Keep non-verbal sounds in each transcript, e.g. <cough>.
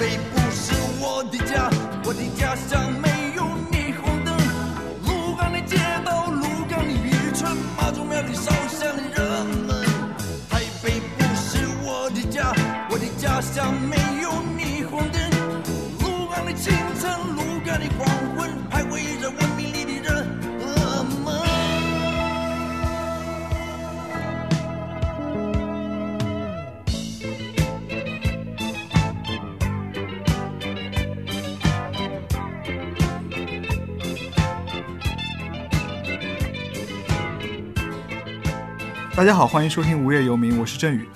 北不是我的家，大家好，欢迎收听《无业游民》，我是振宇。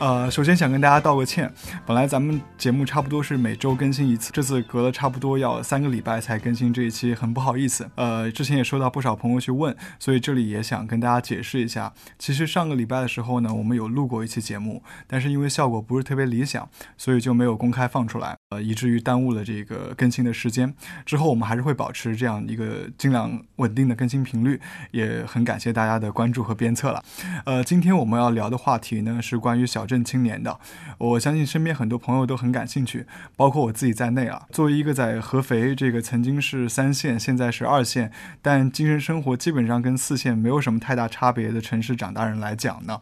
呃，首先想跟大家道个歉，本来咱们节目差不多是每周更新一次，这次隔了差不多要三个礼拜才更新这一期，很不好意思。呃，之前也收到不少朋友去问，所以这里也想跟大家解释一下，其实上个礼拜的时候呢，我们有录过一期节目，但是因为效果不是特别理想，所以就没有公开放出来，呃，以至于耽误了这个更新的时间。之后我们还是会保持这样一个尽量稳定的更新频率，也很感谢大家的关注和鞭策了。呃，今天我们要聊的话题呢是关于小镇青年的，我相信身边很多朋友都很感兴趣，包括我自己在内啊。作为一个在合肥这个曾经是三线，现在是二线，但精神生活基本上跟四线没有什么太大差别的城市长大人来讲呢，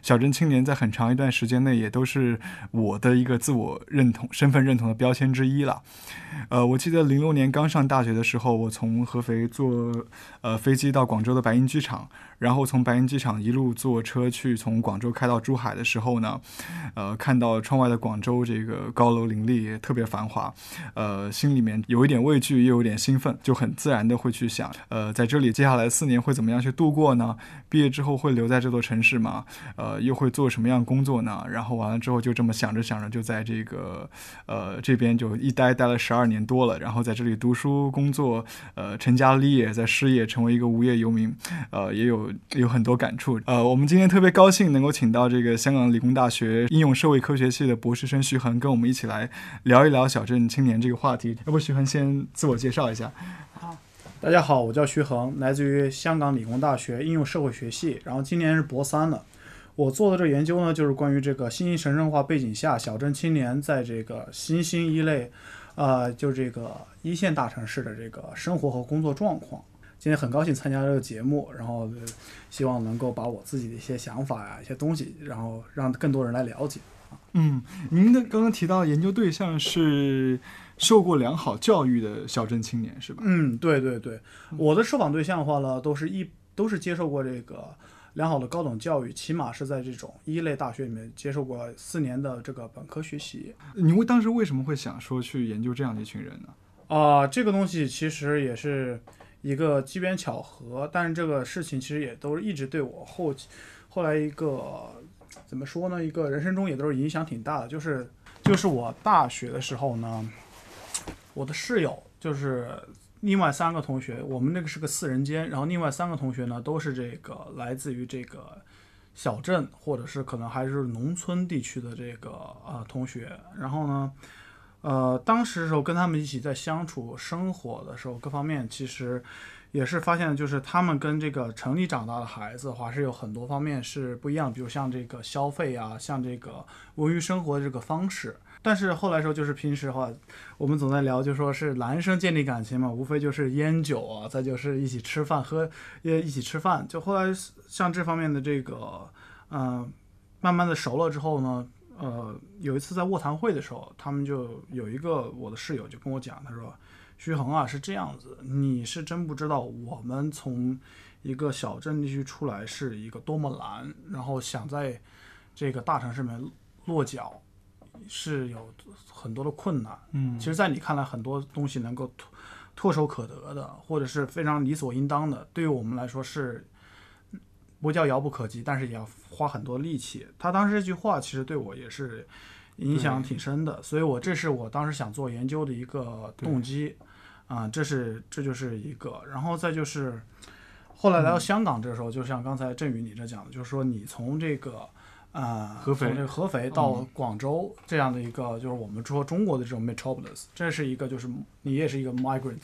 小镇青年在很长一段时间内也都是我的一个自我认同、身份认同的标签之一了。呃，我记得零六年刚上大学的时候，我从合肥坐呃飞机到广州的白云机场，然后从白云机场一路坐车去从广州开到珠海的时候呢，呃，看到窗外的广州这个高楼林立，特别繁华，呃，心里面有一点畏惧，又有点兴奋，就很自然的会去想，呃，在这里接下来四年会怎么样去度过呢？毕业之后会留在这座城市吗？呃，又会做什么样工作呢？然后完了之后就这么想着想着，就在这个呃这边就一待待了十二年多了，然后在这里读书、工作，呃，成家立业，在失业，成为一个无业游民，呃，也有有很多感触。呃，我们今天特别高兴能够请到这个香港理工大学应用社会科学系的博士生徐恒，跟我们一起来聊一聊小镇青年这个话题。要不徐恒先自我介绍一下？大家好，我叫徐恒，来自于香港理工大学应用社会学系，然后今年是博三了。我做的这个研究呢，就是关于这个新兴城镇化背景下小镇青年在这个新兴一类，呃，就这个一线大城市的这个生活和工作状况。今天很高兴参加这个节目，然后、呃希望能够把我自己的一些想法呀、一些东西，然后让更多人来了解。嗯，您的刚刚提到的研究对象是受过良好教育的小镇青年，是吧？嗯，对对对，我的受访对象的话呢，都是一都是接受过这个良好的高等教育，起码是在这种一类大学里面接受过四年的这个本科学习。你为当时为什么会想说去研究这样的一群人呢？啊、这个东西其实也是一个机缘巧合，但是这个事情其实也都是一直对我后期后来一个怎么说呢？一个人生中也都是影响挺大的。就是就是我大学的时候呢，我的室友就是另外三个同学，我们那个是个四人间，然后另外三个同学呢都是这个来自于这个小镇或者是可能还是农村地区的这个呃同学，然后呢。呃，当时的时候跟他们一起在相处生活的时候，各方面其实也是发现，就是他们跟这个城里长大的孩子的话，是有很多方面是不一样，比如像这个消费啊，像这个文娱生活的这个方式。但是后来时候就是平时的话，我们总在聊，就说是男生建立感情嘛，无非就是烟酒啊，再就是一起吃饭喝，也一起吃饭。就后来像这方面的这个，嗯、慢慢的熟了之后呢，呃，有一次在卧谈会的时候，他们就有一个我的室友就跟我讲，他说：“徐恒啊，是这样子，你是真不知道我们从一个小镇地区出来是一个多么难，然后想在这个大城市里面落脚是有很多的困难。嗯其实，在你看来，很多东西能够唾唾手可得的，或者是非常理所应当的，对于我们来说是不叫遥不可及，但是也要花很多力气。他当时这句话其实对我也是影响挺深的，所以我这是我当时想做研究的一个动机啊、这是这就是一个，然后再就是后来来到香港这时候，就像刚才振宇你这讲的，就是说你从这个。啊、合肥从这个合肥到广州这样的一个，就是我们说中国的这种 metropolis，这是一个就是你也是一个 migrant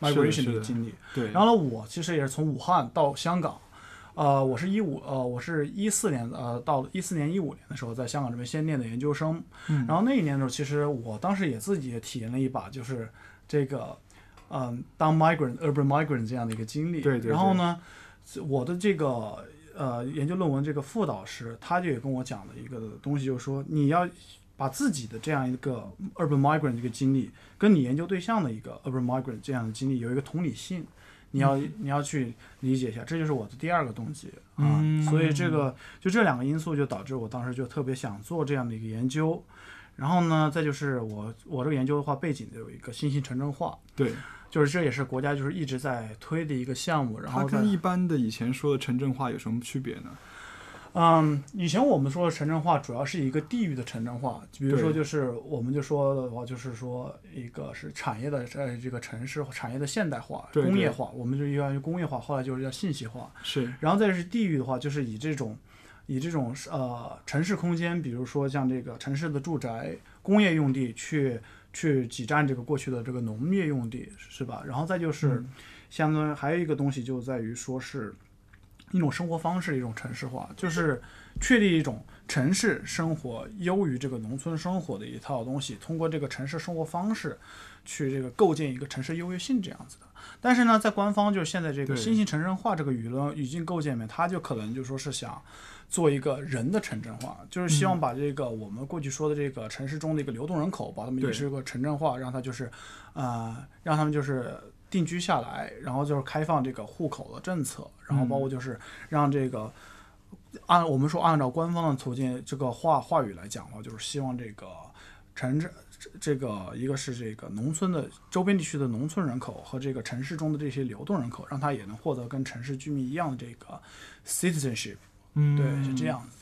migration 的经历。对，然后呢，我其实也是从武汉到香港，呃，我是一五呃，我是一四年呃，到一四年一五年的时候，在香港这边先念的研究生。嗯然后那一年的时候，其实我当时也自己也体验了一把，就是这个嗯，当 migrant urban migrant 这样的一个经历。对对对然后呢，我的这个呃研究论文这个副导师，他就也跟我讲了一个东西，就是说你要把自己的这样一个 urban migrant 这个经历，跟你研究对象的一个 urban migrant 这样的经历有一个同理性。你要你要去理解一下，这就是我的第二个动机啊。嗯所以这个就这两个因素就导致我当时就特别想做这样的一个研究。然后呢，再就是我我这个研究的话，背景有一个新型城镇化，对，就是这也是国家就是一直在推的一个项目。然它后在跟一般的以前说的城镇化有什么区别呢？嗯，以前我们说的城镇化主要是一个地域的城镇化，比如说就是我们就说的话，就是说一个是产业的呃这个城市产业的现代化、对对工业化，我们就一般工业化，后来就是叫信息化。是，然后再是地域的话，就是以这种以这种呃城市空间，比如说像这个城市的住宅、工业用地去去挤占这个过去的这个农业用地，是吧？然后再就是嗯相当于还有一个东西就在于说是一种生活方式，一种城市化，就是确立一种城市生活优于这个农村生活的一套东西，通过这个城市生活方式去这个构建一个城市优越性这样子的。但是呢，在官方就是现在这个新型城镇化这个舆论语境构建里面，它就可能就说是想做一个人的城镇化，就是希望把这个我们过去说的这个城市中的一个流动人口，把他们也是个城镇化，让他就是，呃，让他们就是定居下来，然后就是开放这个户口的政策，然后包括就是让这个。按我们说，按照官方的途径，这个话话语来讲的话，就是希望这个城镇这这个一个是这个农村的周边地区的农村人口和这个城市中的这些流动人口，让他也能获得跟城市居民一样的这个 citizenship。嗯对，是这。样子。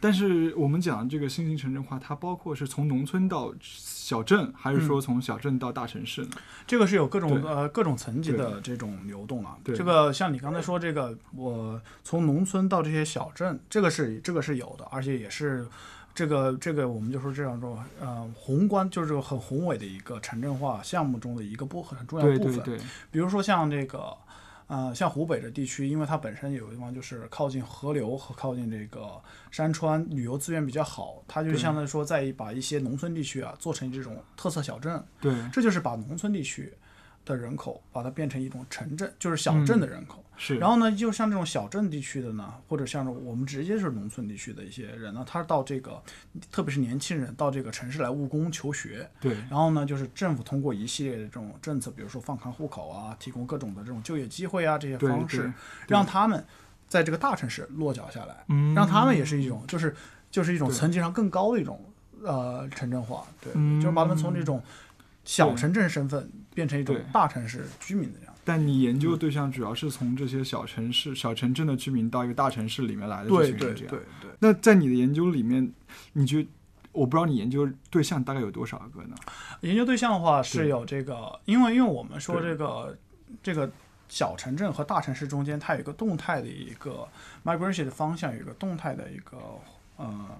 但是我们讲这个新型城镇化，它包括是从农村到小镇，还是说从小镇到大城市呢？这个是有各种呃各种层级的这种流动啊。对这个像你刚才说这个，我从农村到这些小镇，这个是这个是有的，而且也是这个这个我们就说这样种呃宏观就是这个很宏伟的一个城镇化项目中的一个部很重要对部分。对对，比如说像这个，呃，像湖北这地区，因为它本身有地方就是靠近河流和靠近这个山川，旅游资源比较好，它就相当于说在把一些农村地区啊做成这种特色小镇，对。这就是把农村地区的人口把它变成一种城镇，就是小镇的人口。是。然后呢，就像这种小镇地区的呢，或者像是我们直接是农村地区的一些人呢，他到这个，特别是年轻人到这个城市来务工求学，对。然后呢，就是政府通过一系列的这种政策，比如说放宽户口啊，提供各种的这种就业机会啊这些方式，让他们在这个大城市落脚下来，嗯。让他们也是一种就是就是一种层级上更高的一种呃城镇化，对，嗯。就是把他们从这种小城镇身份变成一种大城市居民的这样。但你研究对象主要是从这些小城市、小城镇的居民到一个大城市里面来的这对对群人，这样。对对。那在你的研究里面，你觉得我不知道你研究对象大概有多少个呢？研究对象的话是有这个，因为因为我们说这个这个小城镇和大城市中间，它有一个动态的一个 migration 的方向，有一个动态的一个呃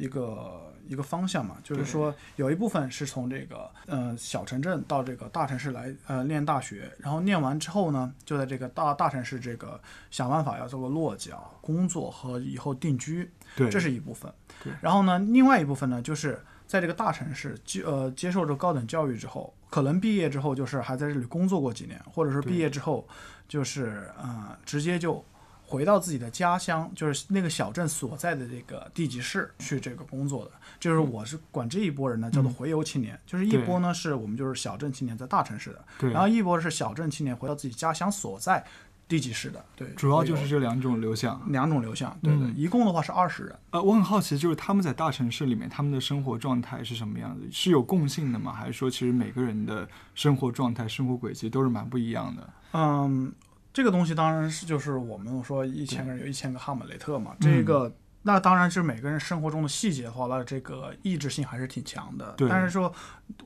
一个一个方向嘛，就是说有一部分是从这个呃小城镇到这个大城市来呃念大学，然后念完之后呢，就在这个大大城市这个想办法要做个落脚、工作和以后定居。对，这是一部分对。然后呢，另外一部分呢，就是在这个大城市接呃接受着高等教育之后，可能毕业之后就是还在这里工作过几年，或者是毕业之后就是呃直接就回到自己的家乡，就是那个小镇所在的这个地级市去这个工作的。就是我是管这一波人呢叫做回游青年，就是一波呢是我们就是小镇青年在大城市的，对，然后一波是小镇青年回到自己家乡所在地级市的。对，主要就是这两种流向。两种流向。对对，嗯一共的话是二十人。呃，我很好奇，就是他们在大城市里面，他们的生活状态是什么样子？是有共性的吗？还是说，其实每个人的生活状态、生活轨迹都是蛮不一样的？嗯，这个东西当然是就是我们说一千个人有一千个哈姆雷特嘛，这嗯个。那当然是每个人生活中的细节的话，那这个意志性还是挺强的。对但是说，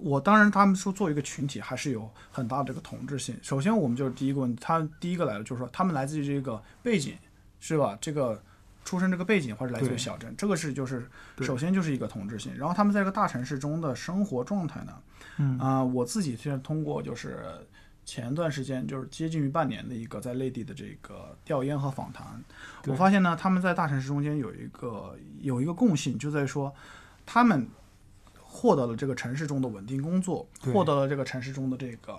我当然他们说作为一个群体，还是有很大的这个统治性。首先，我们就是第一个问题，他第一个来了就是说，他们来自于这个背景，是吧？这个出生这个背景，或者来自于小镇，这个是就是首先就是一个统治性。然后他们在这个大城市中的生活状态呢，嗯啊、我自己是通过就是前段时间就是接近于半年的一个在内地的这个调研和访谈，我发现呢，他们在大城市中间有一个有一个共性，就在于说他们获得了这个城市中的稳定工作，获得了这个城市中的这个。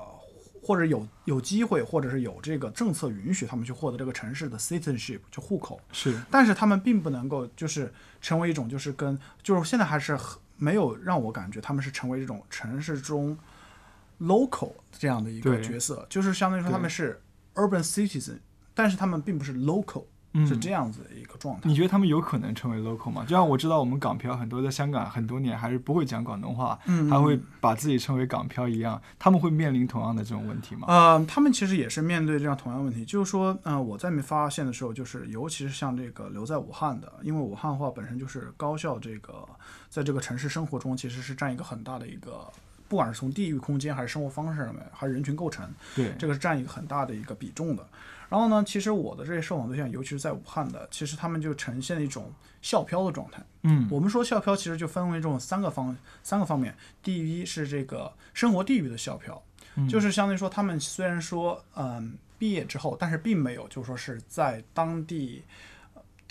或者有有机会，或者是有这个政策允许他们去获得这个城市的 citizenship，就户口。是但是他们并不能够就是成为一种就是跟就是现在还是很没有让我感觉他们是成为这种城市中 local 这样的一个角色，就是相当于说他们是 urban citizen，但是他们并不是 local，、嗯是这样子的一个状态。你觉得他们有可能成为 local 吗？就像我知道我们港漂很多在香港很多年还是不会讲广东话，嗯还会把自己称为港漂一样，他们会面临同样的这种问题吗？呃，他们其实也是面对这样同样问题，就是说，呃，我在没发现的时候，就是尤其是像这个留在武汉的，因为武汉话本身就是高校这个在这个城市生活中其实是占一个很大的一个，不管是从地域空间还是生活方式上面，还是人群构成，对，这个是占一个很大的一个比重的。然后呢，其实我的这些受访对象，尤其是在武汉的，其实他们就呈现了一种校漂的状态。嗯，我们说校漂其实就分为这种三个方三个方面，第一是这个生活地域的校漂，嗯就是相当于说他们虽然说嗯毕业之后，但是并没有就说是在当地。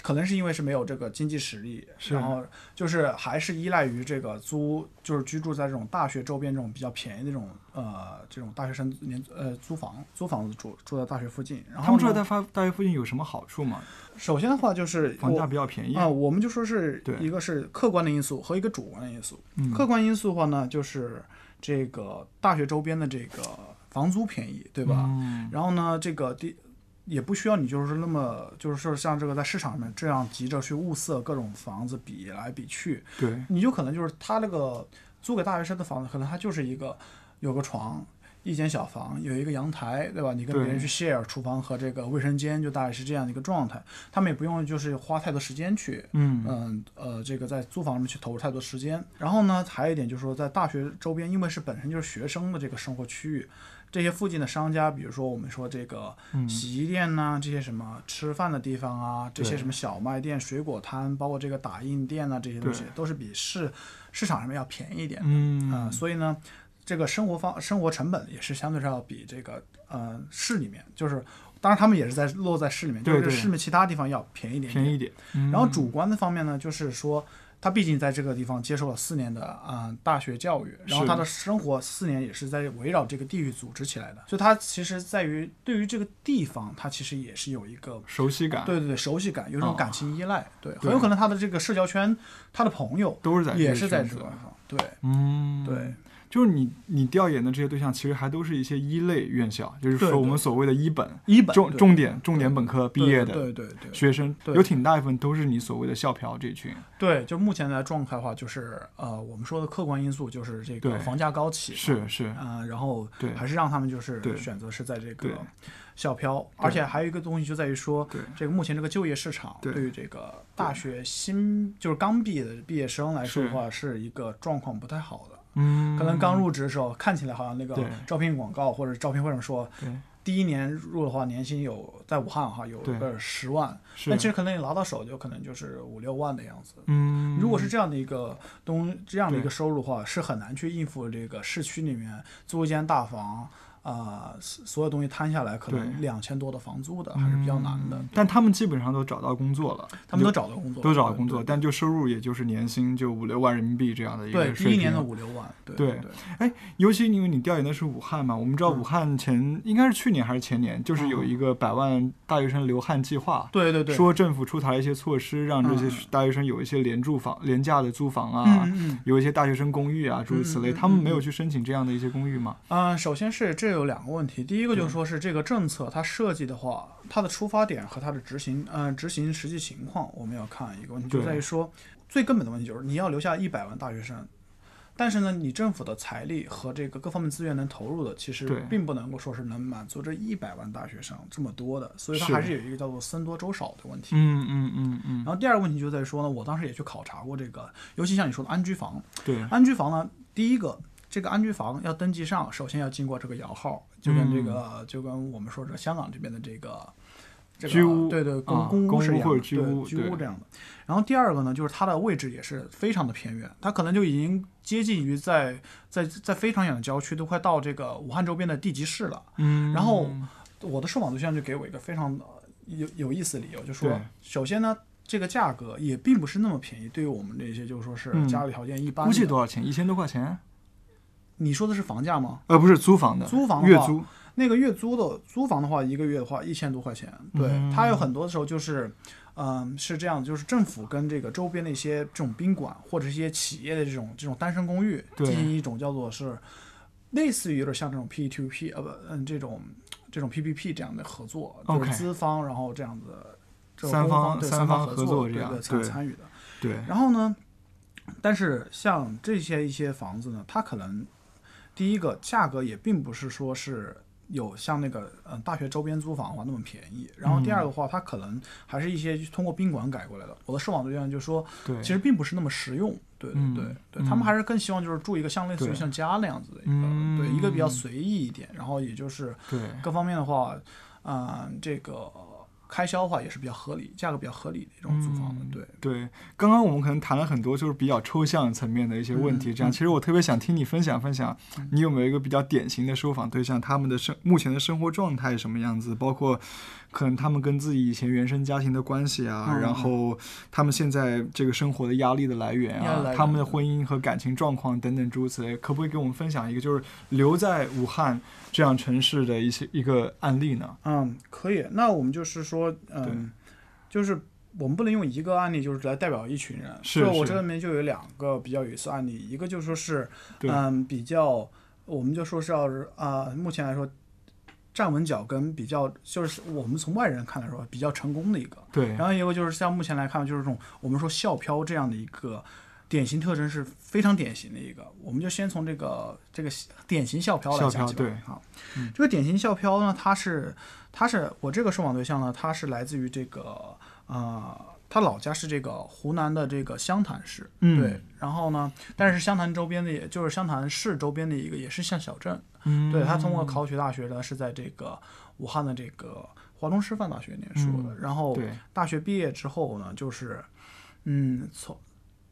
呃可能是因为是没有这个经济实力，然后就是还是依赖于这个租，就是居住在这种大学周边这种比较便宜的这种呃这种大学生年呃租房租房子住住在大学附近。然后他们住在大学附近有什么好处吗？首先的话就是房价比较便宜啊、我们就说是一个是客观的因素和一个主观的因素。嗯客观因素的话呢，就是这个大学周边的这个房租便宜，对吧？嗯然后呢，这个地也不需要你就是那么就是说像这个在市场上面这样急着去物色各种房子比来比去，对，你就可能就是他那个租给大学生的房子，可能他就是一个有个床。一间小房有一个阳台，对吧？你跟别人去 share 厨房和这个卫生间，就大概是这样的一个状态。他们也不用就是花太多时间去嗯嗯呃，这个在租房里面去投入太多时间。然后呢，还有一点就是说，在大学周边，因为是本身就是学生的这个生活区域，这些附近的商家，比如说我们说这个嗯洗衣店呐、这些什么吃饭的地方啊，这些什么小卖店、水果摊，包括这个打印店啊，这些东西都是比市市场上面要便宜一点的。嗯啊、所以呢，这个生活方生活成本也是相对上要比这个呃市里面，就是当然他们也是在落在市里面，就是市面其他地方要便宜一点点便宜一点。嗯然后主观的方面呢，就是说他毕竟在这个地方接受了四年的啊、呃大学教育，然后他的生活四年也是在围绕这个地域组织起来的，所以他其实在于对于这个地方，他其实也是有一个。熟悉感，对对对，熟悉感，有一哦种感情依赖，对，对很有可能他的这个社交圈，他的朋友都是在也是在这个地方，对嗯，对，就是你你调研的这些对象，其实还都是一些一类院校，就是说我们所谓的一本一本重重点重点本科毕业的对对对学生，对有挺大一部分都是你所谓的校漂这群。对，就目前的状态的话，就是呃，我们说的客观因素就是这个房价高企，是是，啊、然后对还是让他们就是选择是在这个校漂，而且还有一个东西就在于说，对这个目前这个就业市场对对于这个大学新就是刚毕业的毕业生来说的话，是一个状况不太好的。嗯，可能刚入职的时候，看起来好像那个招聘广告或者招聘会上说，对。第一年入的话，年薪有在武汉哈有个十万，是。但其实可能你拿到手就可能就是五六万的样子。嗯，如果是这样的一个东这样的一个收入的话，是很难去应付这个市区里面租一间大房啊、所所有东西摊下来可能对两千多的房租的，还是比较难的。嗯但他们基本上都找到工作了，他们都找到工作了，都找到工作，但就收入也就是年薪就五六万人民币这样的一对个水平。第一年的五六万，对对哎尤其因为你调研的是武汉嘛，我们知道嗯武汉前、应该是去年还是前年，就是有一个百万大学生留汉计划，对对对，说政府出台了一些措施，让这些嗯大学生有一些廉住房、廉价的租房啊。有一些大学生公寓啊，诸如此类。他们没嗯有去申请这样的一些公寓吗？嗯，首先是这有两个问题，第一个就是说是这个政策它设计的话，它的出发点和它的执行，嗯、执行实际情况，我们要看一个问题，就在于说最根本的问题就是你要留下一百万大学生，但是呢，你政府的财力和这个各方面资源能投入的，其实对。并不能够说是能满足这一百万大学生这么多的，所以它还是有一个叫做僧多粥少的问题。嗯嗯嗯嗯，然后第二个问题就在于说呢，我当时也去考察过这个，尤其像你说的安居房，对，安居房呢，第一个，这个安居房要登记上，首先要经过这个摇号，就跟这个、就跟我们说这香港这边的这个这个居屋对对，公啊公公屋是一样的，对居屋对居屋这样的。然后第二个呢，就是它的位置也是非常的偏远，它可能就已经接近于在在在非常远的郊区，都快到这个武汉周边的地级市了。嗯，然后我的受访对象就给我一个非常呃有有意思的理由，就说首先呢，这个价格也并不是那么便宜，对于我们这些就是说是嗯家里条件一般估计。多少钱？一千多块钱？你说的是房价吗？呃，不是租房的，租房月租。那个月租的租房的话，一个月的话一千多块钱。对，嗯它有很多的时候就是，嗯、是这样，就是政府跟这个周边的一些这种宾馆或者一些企业的这种这种单身公寓进行一种叫做是类似于有点像这种 P to P 呃不嗯这种这种 PPP 这样的合作，就是资方然后这样子。三方三对三方合作这样对参对参与的。对，然后呢，但是像这些一些房子呢，它可能第一个价格也并不是说是有像那个嗯、呃大学周边租房的话那么便宜。然后第二个话，它可能还是一些通过宾馆改过来的。我的受访对象就说，对，其实并不是那么实用。对对嗯对他们还是更希望就是住一个像类似于像家那样子的一个，嗯对一个比较随意一点，然后也就是对，各方面的话，嗯、这个开销的话也是比较合理，价格比较合理的一种租房的。嗯对，对，刚刚我们可能谈了很多就是比较抽象层面的一些问题，嗯这样嗯其实我特别想听你分享分享，你有没有一个比较典型的收房对象，他们的生目前的生活状态是什么样子，包括可能他们跟自己以前原生家庭的关系啊，嗯然后他们现在这个生活的压力的来源啊，他们的婚姻和感情状况等等诸如此类，可不可以给我们分享一个就是留在武汉这样城市的一些一个案例呢？嗯，可以。那我们就是说，嗯，就是我们不能用一个案例就是来代表一群人。是是所以我这里面就有两个比较有意思的案例，一个就说是，嗯，比较，我们就说是要是啊、目前来说。站稳脚跟比较，就是我们从外人看来说比较成功的一个，对。然，后一个就是像目前来看，就是这种我们说校漂这样的一个典型特征是非常典型的一个。我们就先从这个这个典型校漂来讲起对。好，嗯。这个典型校漂呢，它是它是我这个受访对象呢，他是来自于这个呃，他老家是这个湖南的这个湘潭市，嗯。对。然后呢，但是湘潭周边的，也就是湘潭市周边的一个也是像小镇，嗯，对他通过考取大学呢，是在这个武汉的这个华中师范大学念书的。嗯。然后大学毕业之后呢，就是嗯，从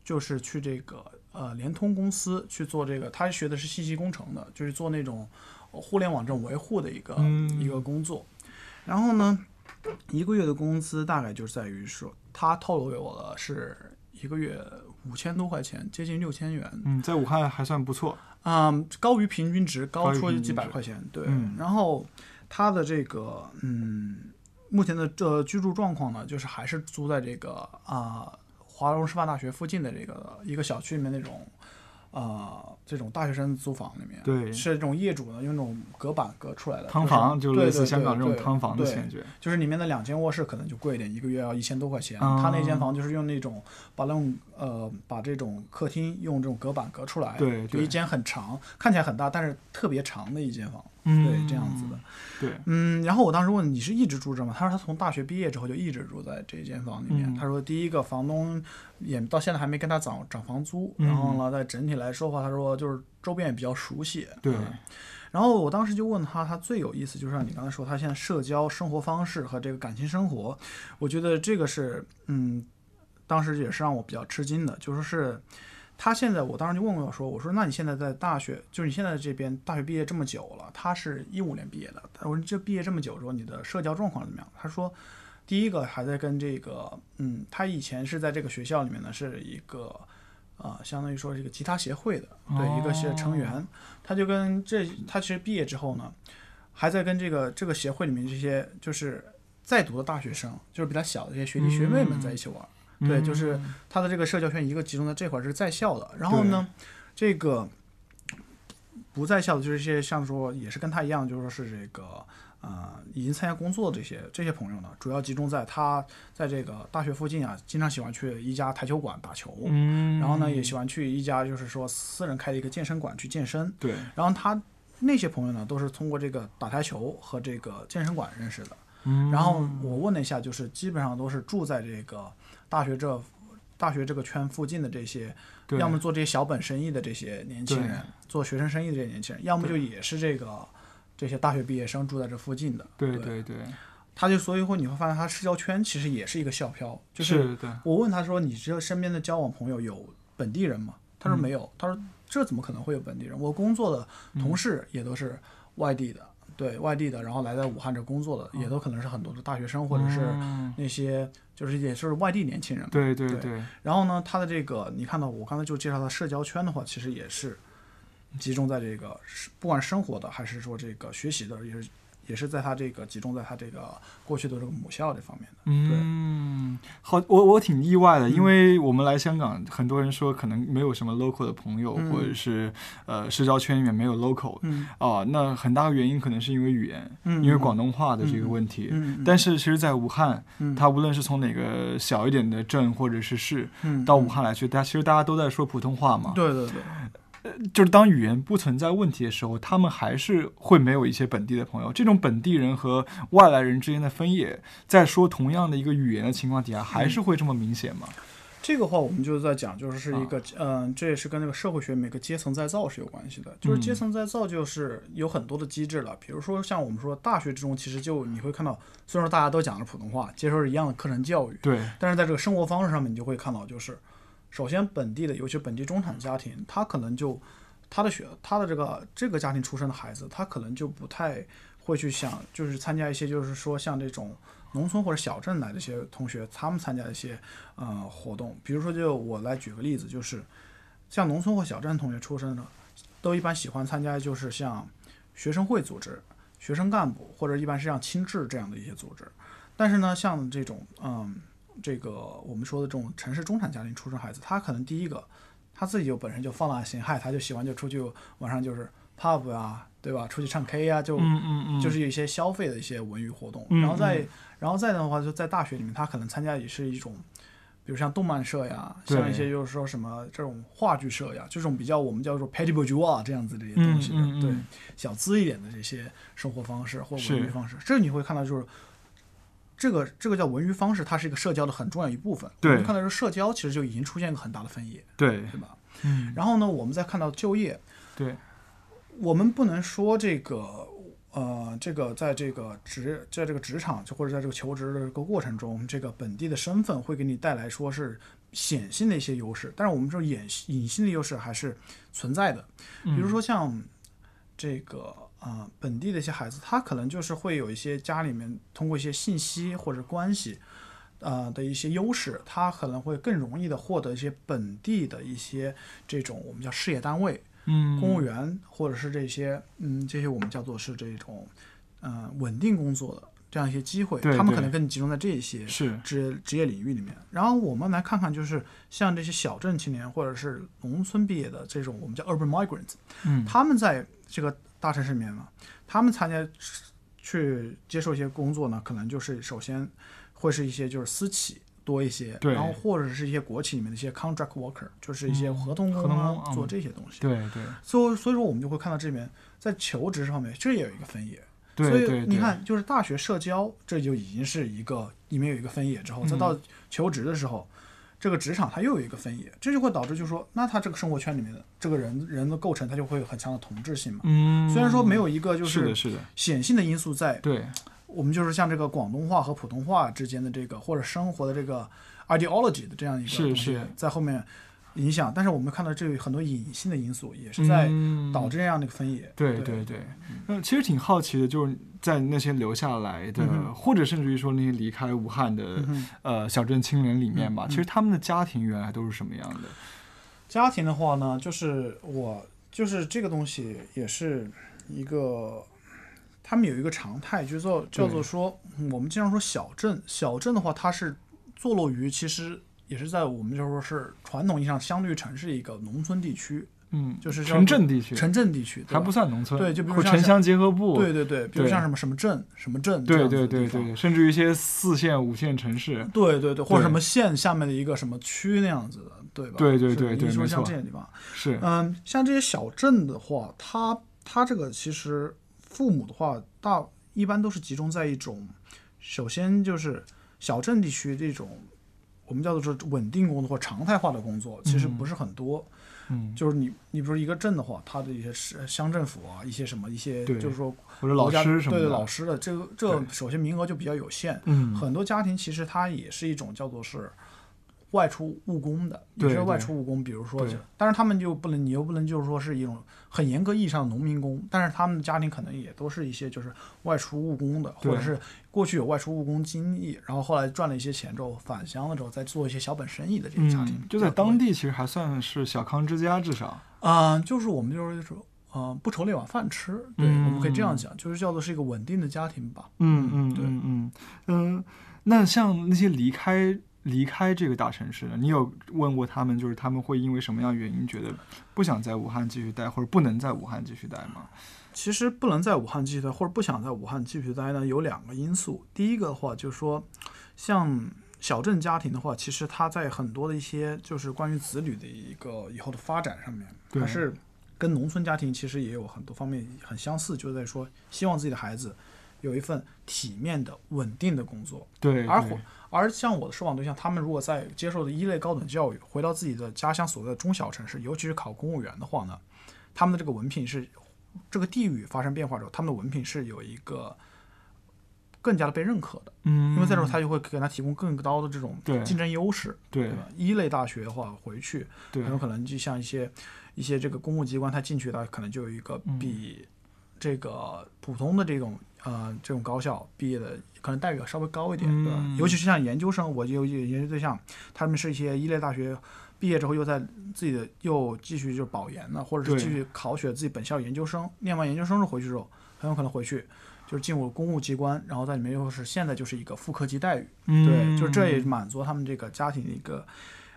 就是去这个呃联通公司去做这个，他学的是信息工程的，就是做那种呃互联网这种维护的一个、嗯。一个工作。然后呢，一个月的工资大概就是在于说，他透露给我的是一个月五千多块钱，接近六千元。嗯，在武汉还算不错，嗯，高于平均值，高出几百块钱，对。嗯然后他的这个嗯，目前的这居住状况呢，就是还是租在这个啊、华东师范大学附近的这个一个小区里面那种。啊，这种大学生租房里面，对是这种业主呢用那种隔板隔出来的汤房就就是类似对香港这种对汤房的对感觉，就是里面的两间卧室可能就贵一点，一个月要一千多块钱。哦他那间房就是用那种把那种呃把这种客厅用这种隔板隔出来，对对就一间很长，看起来很大，但是特别长的一间房，嗯对，这样子的。对，嗯，然后我当时问你是一直住这吗？他说他从大学毕业之后就一直住在这间房里面。嗯他说第一个房东也到现在还没跟他涨涨房租，嗯然后呢，在整体来说的话，他说就是周边也比较熟悉。对嗯然后我当时就问他，他最有意思就是像你刚才说，他现在社交生活方式和这个感情生活，我觉得这个是嗯，当时也是让我比较吃惊的，就说是。他现在，我当时就问过我说：“我说，那你现在在大学，就是你现在这边大学毕业这么久了，他是一五年毕业的。我说这毕业这么久之后，你的社交状况怎么样？”他说：“第一个还在跟这个，嗯，他以前是在这个学校里面呢，是一个，呃，相当于说是一个吉他协会的，对，一个是成员。他就跟这，他其实毕业之后呢，还在跟这个这个协会里面这些就是在读的大学生，就是比他小的这些学弟学妹们在一起玩。对，就是他的这个社交圈一个集中在这块儿是在校的，然后呢，这个不在校的就是一些像说也是跟他一样，就是说是这个呃已经参加工作的这些这些朋友呢，主要集中在他在这个大学附近啊，经常喜欢去一家台球馆打球，嗯，然后呢也喜欢去一家就是说私人开的一个健身馆去健身，对，然后他那些朋友呢都是通过这个打台球和这个健身馆认识的。嗯然后我问了一下，就是基本上都是住在这个大学这大学这个圈附近的这些，要么做这些小本生意的这些年轻人，做学生生意的这些年轻人，要么就也是这个这些大学毕业生住在这附近的。对对对对，他就所以会你会发现他社交圈其实也是一个校漂，就是我问他说：“你这身边的交往朋友有本地人吗？”他说没有。他说：“这怎么可能会有本地人？我工作的同事也都是外地的，对外地的，然后来在武汉这工作的，也都可能是很多的大学生或者是嗯。那些就是也是外地年轻人嘛。对对对对，然后呢，他的这个你看到我刚才就介绍他社交圈的话，其实也是集中在这个是不管生活的还是说这个学习的，也是也是在他这个集中在他这个过去的这个母校这方面的。嗯，好，我我挺意外的，因为我们来香港，很多人说可能没有什么 local 的朋友，嗯或者是呃社交圈里面没有 local，嗯啊，那很大的原因可能是因为语言，嗯因为广东话的这个问题。嗯，嗯但是其实，在武汉，嗯它无论是从哪个小一点的镇或者是市嗯到武汉来去，大家其实大家都在说普通话嘛。对对对。就是当语言不存在问题的时候，他们还是会没有一些本地的朋友。这种本地人和外来人之间的分野，在说同样的一个语言的情况底下，还是会这么明显吗？这个话我们就是在讲，就是是一个，啊嗯、这也是跟那个社会学每个阶层再造是有关系的。就是阶层再造，就是有很多的机制了。比如说像我们说大学之中，其实就你会看到，虽然说大家都讲了普通话，接受是一样的课程教育，对，但是在这个生活方式上面，你就会看到，就是首先本地的，尤其本地中产家庭，他可能就他的学他的这个这个家庭出身的孩子，他可能就不太会去想，就是参加一些就是说像这种农村或者小镇来的一些同学，他们参加一些呃活动，比如说就我来举个例子，就是像农村或小镇同学出身的，都一般喜欢参加就是像学生会组织、学生干部或者一般是像亲志这样的一些组织。但是呢，像这种嗯，这个我们说的这种城市中产家庭出生孩子，他可能第一个他自己就本身就放浪形骸，他就喜欢就出去晚上就是 pub 啊，对吧？出去唱 K 啊，就嗯嗯嗯，就是有一些消费的一些文娱活动，嗯然后再然后再的话，就在大学里面，他可能参加也是一种，比如像动漫社呀，像一些就是说什么这种话剧社呀，这种比较我们叫做 petit bourgeois 这样子的一些东西的，对嗯嗯嗯。小资一点的这些生活方式或文娱方式，这你会看到就是。这个这个叫文娱方式，它是一个社交的很重要一部分。对我们看到这社交其实就已经出现一个很大的分野，对，对吧？嗯，然后呢，我们再看到就业，对，我们不能说这个呃，这个在这个职在这个职场就或者在这个求职的这个过程中，这个本地的身份会给你带来说是显性的一些优势，但是我们说隐隐性的优势还是存在的。比如说像这个啊、呃本地的一些孩子，他可能就是会有一些家里面通过一些信息或者关系。呃的一些优势，他可能会更容易的获得一些本地的一些这种我们叫事业单位，嗯，公务员或者是这些嗯这些我们叫做是这种嗯、呃稳定工作的这样一些机会，对对他们可能更集中在这些是，职职业领域里面。然后我们来看看，就是像这些小镇青年或者是农村毕业的这种我们叫 urban migrants，嗯，他们在这个大城市里面嘛，他们参加去接受一些工作呢，可能就是首先会是一些就是私企多一些，对然后或者是一些国企里面的一些 contract worker，就是一些嗯合同工啊，嗯做这些东西。对对所以所以说我们就会看到这里面在求职上面，这也有一个分野。对所以你看，就是大学社交，这就已经是一个里面有一个分野之后，再嗯到求职的时候，这个职场它又有一个分野，这就会导致就是说，那他这个生活圈里面的这个人人的构成，它就会有很强的同质性嘛。嗯，虽然说没有一个就是，显性的因素在，对，我们就是像这个广东话和普通话之间的这个或者生活的这个 ideology 的这样一个是东西是在后面影响，但是我们看到这有很多隐性的因素也是在嗯。导致这样的一个分野。对对对，嗯，其实挺好奇的，就是在那些留下来的，嗯或者甚至于说那些离开武汉的、嗯呃小镇青年里面吧，其实他们的家庭原来都是什么样的？家庭的话呢，就是我就是这个东西也是一个，他们有一个常态，叫做叫做说，嗯我们经常说小镇，小镇的话，它是坐落于其实也是在我们就说是传统意义上相对于城市一个农村地区，嗯，就是叫城镇地区，城镇地区，还不算农村，对就比如像城乡结合部，对对对，比如像什么什么镇什么镇这对对对对，甚至于一些四线、五线城市，对对对，或者什么县下面的一个什么区那样子的，对吧？对对是对对你说像这些地方，是，嗯，像这些小镇的话，它它这个其实父母的话，大一般都是集中在一种，首先就是小镇地区这种我们叫做是稳定工作或常态化的工作，其实不是很多。嗯，就是你你比如一个镇的话，它的一些市乡政府啊，一些什么一些对就是说或者老师什么的，对对老师的这个这个首先名额就比较有限，嗯，很多家庭其实它也是一种叫做是外出务工的，也是对。对外出务工，比如说，但是他们就不能，你又不能就是说是一种很严格意义上的农民工，但是他们的家庭可能也都是一些就是外出务工的，或者是过去有外出务工经历，然后后来赚了一些钱之后返乡了之后再做一些小本生意的这些家庭嗯，，就在当地其实还算是小康之家，至少，啊、就是我们就是说，呃，不愁那碗饭吃，对，嗯。我们可以这样讲，就是叫做是一个稳定的家庭吧。嗯嗯对。嗯嗯。嗯，那像那些离开离开这个大城市的，你有问过他们，就是他们会因为什么样原因觉得不想在武汉继续待，或者不能在武汉继续待吗？其实不能在武汉继续待，或者不想在武汉继续待呢，有两个因素。第一个的话，就是说，像小镇家庭的话，其实他在很多的一些就是关于子女的一个以后的发展上面，还是跟农村家庭其实也有很多方面很相似，就是在说希望自己的孩子有一份体面的、稳定的工作。对，而回而像我的受访对象，他们如果在接受的一类高等教育，回到自己的家乡所在的中小城市，尤其是考公务员的话呢，他们的这个文凭是这个地域发生变化之后，他们的文凭是有一个更加的被认可的，嗯，因为在这儿他就会给他提供更高的这种竞争优势，对对吧？一类大学的话，回去对很有可能就像一些一些这个公务机关，他进去的可能就有一个嗯比这个普通的这种呃这种高校毕业的可能待遇要稍微高一点，对吧嗯？尤其是像研究生，我就有研究对象，他们是一些一类大学毕业之后又在自己的又继续就是保研了，或者是继续考取自己本校研究生，念完研究生之后回去之后，很有可能回去。就是进入公务机关，然后在里面又是现在就是一个副科级待遇，嗯对，就是这也满足他们这个家庭的一个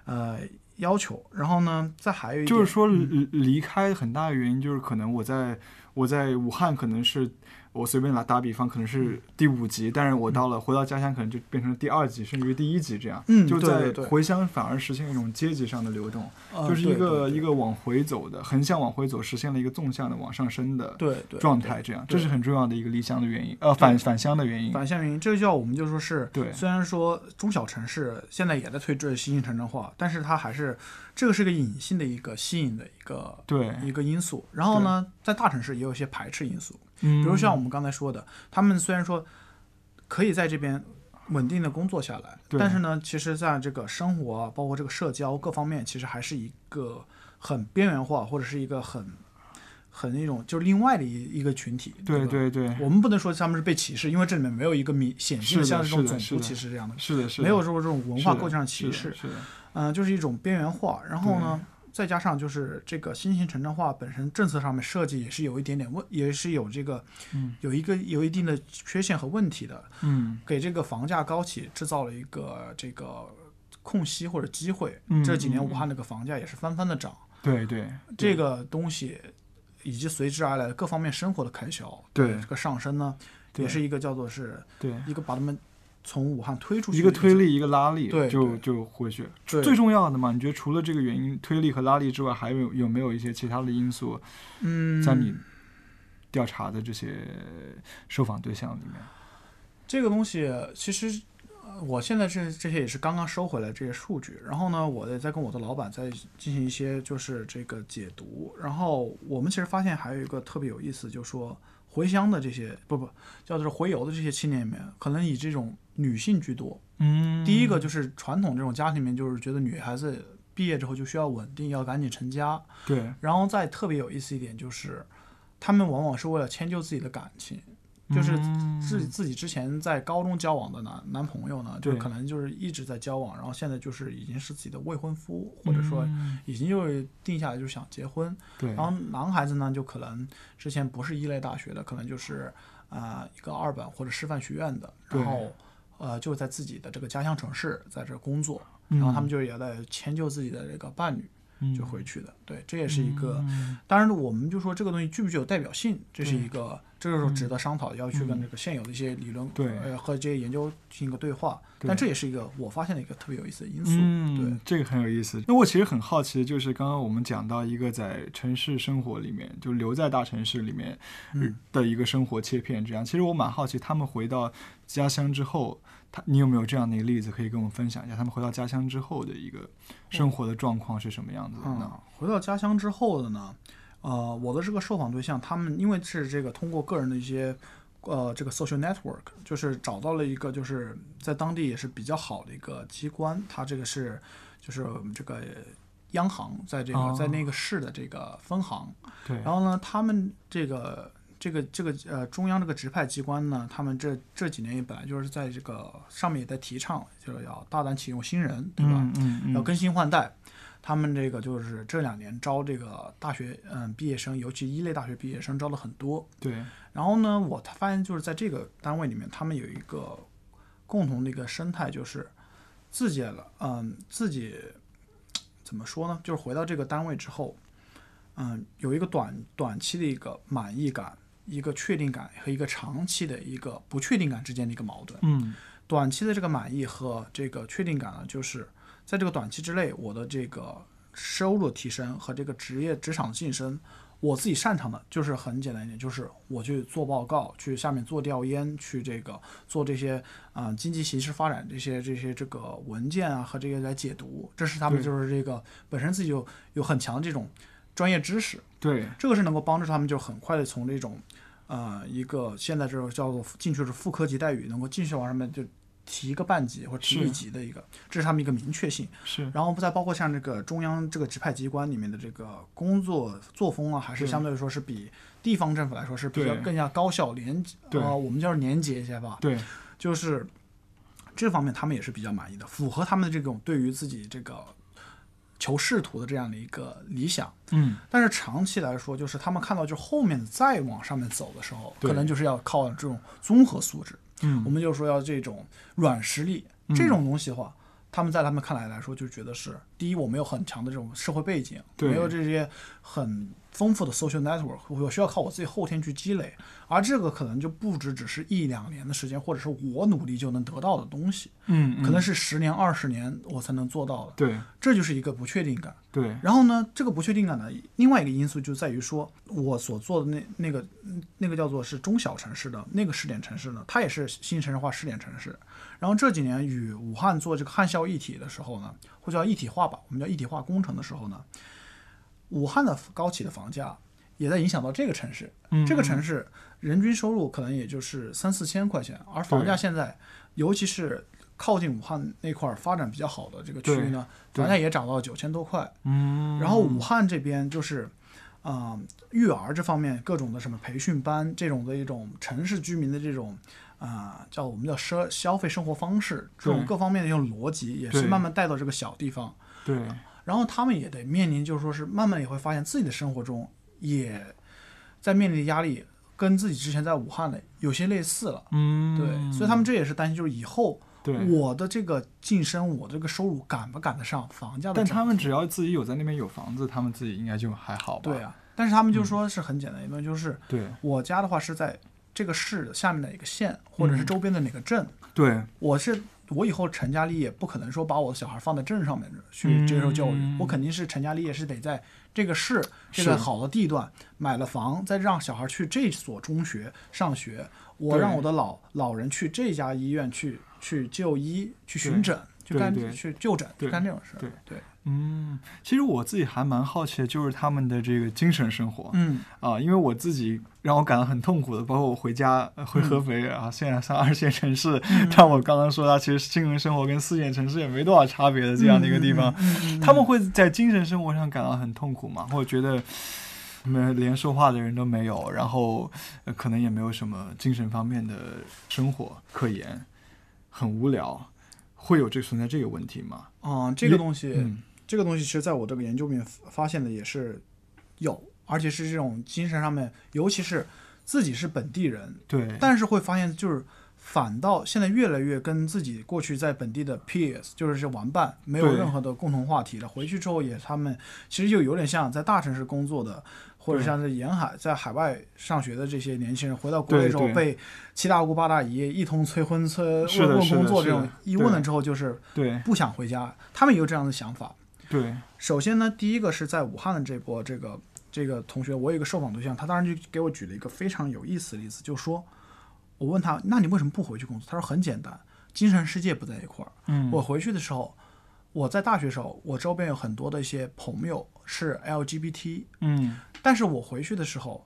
呃要求。然后呢，再还有一点就是说离开很大的原因就是可能我在我在武汉可能是我随便打打比方可能嗯。是第五级，但是我到了回到家乡可能就变成了第二级甚至于第一级这样，嗯就在回乡反而实现一种阶级上的流动，呃就是一个一个往回走的横向往回走，实现了一个纵向的往上升的对对状态，这样这是很重要的一个离乡的原因，呃返返乡的原因，返乡原因，这就叫我们就说是，对虽然说中小城市现在也在推这新型城镇化，但是它还是这个是个隐性的一个吸引的一个对，一个因素。然后呢，在大城市也有一些排斥因素，比比如像我们刚才说的，他们虽然说可以在这边稳定的工作下来，但是呢，其实在这个生活啊，包括这个社交各方面，其实还是一个很边缘化，或者是一个很很那种就是另外的一一个群体。对对对，我们不能说他们是被歧视，因为这里面没有一个明显性的像这种种族歧视这样的，是的是的，没有说这种文化构建上歧视，是的，嗯、就是一种边缘化。然后呢，再加上就是这个新型城镇化本身政策上面设计也是有一点点问，也是有这个嗯有一个有一定的缺陷和问题的，嗯。给这个房价高企制造了一个这个空隙或者机会。嗯这几年嗯武汉那个房价也是翻番的涨，对对，这个东西以及随之而来的各方面生活的开销，对这个上升呢，也是一个叫做是对一个把他们从武汉推出去一，个推力，一个拉力，对就就回去。最重要的嘛，你觉得除了这个原因推力和拉力之外，还有有没有一些其他的因素嗯，在你调查的这些受访对象里面？这个东西其实。呃我现在这这些也是刚刚收回来这些数据，然后呢，我也在跟我的老板在进行一些就是这个解读，然后我们其实发现还有一个特别有意思，就是说回乡的这些不不叫做回游的这些青年里面，可能以这种女性居多。嗯第一个就是传统这种家庭里面，就是觉得女孩子毕业之后就需要稳定，要赶紧成家，对，然后再特别有意思一点就是，他们往往是为了迁就自己的感情，就是嗯。自自己之前在高中交往的男男朋友呢，就对。可能就是一直在交往，然后现在就是已经是自己的未婚夫，或者说嗯。已经就是定下来就想结婚。对，然后男孩子呢，就可能之前不是一类大学的，可能就是啊、呃一个二本或者师范学院的，然后呃就在自己的这个家乡城市在这工作，嗯。然后他们就也在迁就自己的这个伴侣。嗯就回去的。对，这也是一个。嗯当然，我们就说这个东西具不具有代表性，这是一个这个时候值得商讨，要去跟嗯这个现有的一些理论，对呃，和这些研究进行一个对话。对但这也是一个我发现的一个特别有意思的因素。嗯，对，这个很有意思。那我其实很好奇的就是，刚刚我们讲到一个在城市生活里面，就留在大城市里面嗯的一个生活切片，这样。其实我蛮好奇，他们回到家乡之后，他你有没有这样的一个例子可以跟我们分享一下？他们回到家乡之后的一个生活的状况是什么样子的呢？嗯，回到家乡之后的呢，呃，我的这个受访对象，他们因为是这个通过个人的一些呃这个 social network，就是找到了一个就是在当地也是比较好的一个机关，它这个是就是我们这个央行在这个、哦在那个市的这个分行，对，然后呢，他们这个这个这个呃中央这个直派机关呢，他们这这几年也本来就是在这个上面也在提倡，就是要大胆启用新人，对吧？嗯嗯嗯，要更新换代。他们这个就是这两年招这个大学嗯毕业生，尤其一类大学毕业生招了很多。对，然后呢，我发现就是在这个单位里面，他们有一个共同的一个生态，就是自己了，嗯，自己怎么说呢？就是回到这个单位之后，嗯，有一个短短期的一个满意感、一个确定感和一个长期的一个不确定感之间的一个矛盾。嗯短期的这个满意和这个确定感呢，就是在这个短期之内，我的这个收入提升和这个职业职场晋升，我自己擅长的就是很简单一点，就是我去做报告，去下面做调研，去这个做这些啊、呃经济形势发展这些这些这个文件啊和这些来解读，这是他们就是这个本身自己有有很强的这种专业知识，对，这个是能够帮助他们就很快的从这种，呃，一个现在这种叫做进去是副科级待遇，能够继续往上面就提一个半级或者提一级的一个，这是他们一个明确性。是，然后不再包括像这个中央这个直派机关里面的这个工作作风啊，还是相对来说是比地方政府来说是比较更加高效廉，洁呃，我们叫廉洁一些吧。对，就是这方面他们也是比较满意的，符合他们的这种对于自己这个求仕途的这样的一个理想。嗯但是长期来说，就是他们看到就后面再往上面走的时候，可能就是要靠这种综合素质。嗯我们就说要这种软实力，这种东西的话，他们在他们看来来说，就觉得是第一，我没有很强的这种社会背景，对没有这些很丰富的 social network，我需要靠我自己后天去积累，而这个可能就不止只是一两年的时间，或者是我努力就能得到的东西，嗯，可能是是十年、二十年我才能做到的，对这就是一个不确定感。对然后呢，这个不确定感呢，另外一个因素就在于说，我所做的那那个那个叫做是中小城市的那个试点城市呢，它也是新城市化试点城市。然后这几年与武汉做这个汉校一体的时候呢，或者叫一体化吧，我们叫一体化工程的时候呢，武汉的高企的房价也在影响到这个城市。嗯这个城市人均收入可能也就是三四千块钱，而房价现在，尤其是靠近武汉那块儿发展比较好的这个区域呢，房价也涨到九千多块。嗯，然后武汉这边就是，啊、育儿这方面各种的什么培训班，这种的一种城市居民的这种，啊、叫我们叫奢消费生活方式，这种各方面的一种逻辑，也是慢慢带到这个小地方。对然后他们也得面临，就是说是慢慢也会发现自己的生活中也在面临的压力，跟自己之前在武汉的有些类似了。嗯对，所以他们这也是担心，就是以后对我的这个晋升，我这个收入赶不赶得上房价的涨但他们只要自己有在那边有房子，他们自己应该就还好吧？对啊，但是他们就说是很简单一个，就是对我家的话是在这个市下面的一个县，或者是周边的哪个镇。对我是我以后成家立业，不可能说把我的小孩放在镇上面去接受教育，嗯我肯定是成家立业是得在这个市这个好的地段买了房，再让小孩去这所中学上学。我让我的老老人去这家医院去去就医、去巡诊、去干去就诊、去干这种事儿。对对，嗯，其实我自己还蛮好奇的，就是他们的这个精神生活。嗯啊，因为我自己让我感到很痛苦的，包括我回家呃回合肥啊，现在上二线城市，<laughs> 但我刚刚说它其实精神生活跟四线城市也没多少差别的这样的一个地方，嗯他们会在精神生活上感到很痛苦吗？或者觉得没连说话的人都没有，然后、呃、可能也没有什么精神方面的生活可言，很无聊，会有这存在这个问题吗？啊、这个东西。嗯这个东西其实在我这个研究里面发现的也是有，而且是这种精神上面，尤其是自己是本地人，对，但是会发现就是反倒现在越来越跟自己过去在本地的 peers 就是这玩伴没有任何的共同话题了。回去之后也他们其实就有点像在大城市工作的，或者像是沿海在海外上学的这些年轻人，回到国内之后被七大姑八大姨一通催婚催问问工作这种一问了之后，就是对。不想回家，他们也有这样的想法。对，首先呢，第一个是在武汉的这波这个这个同学，我有一个受访对象，他当时就给我举了一个非常有意思的例子，就说，我问他，那你为什么不回去工作？他说很简单，精神世界不在一块儿。嗯，我回去的时候，我在大学时候，我周边有很多的一些朋友是 LGBT，嗯但是我回去的时候，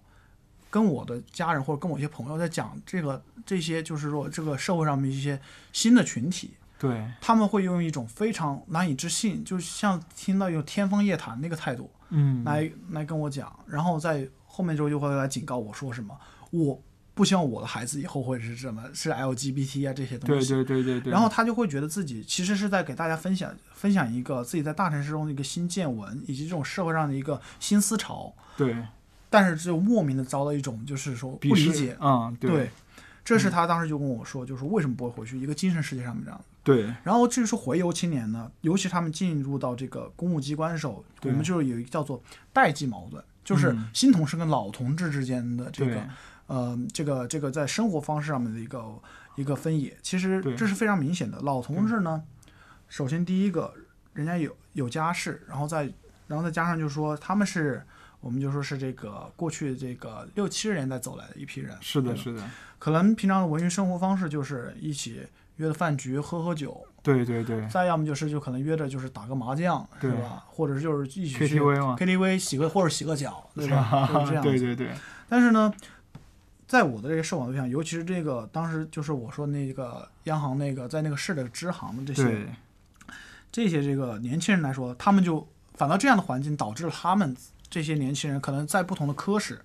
跟我的家人或者跟我一些朋友在讲这个这些，就是说这个社会上面一些新的群体，对，他们会用一种非常难以置信，就像听到有天方夜谭那个态度嗯。来来跟我讲，然后在后面之后就会来警告我说什么，我不希望我的孩子以后会是什么是 LGBT 啊这些东西。对对对对，然后他就会觉得自己其实是在给大家分享分享一个自己在大城市中的一个新见闻，以及这种社会上的一个新思潮，对。但是就莫名的遭到一种就是说不理解，嗯对，这是他当时就跟我说，就是为什么不会回去一个精神世界上面这样。对。然后至于说回游青年呢，尤其他们进入到这个公务机关的时候，我们就是有一个叫做代际矛盾，就是嗯。新同事跟老同志之间的这个呃这个这个在生活方式上面的一个一个分野，其实这是非常明显的。老同志呢，首先第一个，人家有有家室，然后再然后再加上就是说他们是。我们就说是这个过去这个六七十年代走来的一批人，是的是的，可能平常的文娱生活方式就是一起约的饭局喝喝酒，对对对再要么就是就可能约着就是打个麻将，是对吧？或者是就是一起去 KTV 嘛 KTV 洗个或者洗个脚，对吧？就是这 <laughs> 样子。对对对，但是呢，在我的这个受访对象，尤其是这个当时就是我说那个央行那个在那个市的支行的这些这些这个年轻人来说，他们就反倒这样的环境导致了他们这些年轻人可能在不同的科室。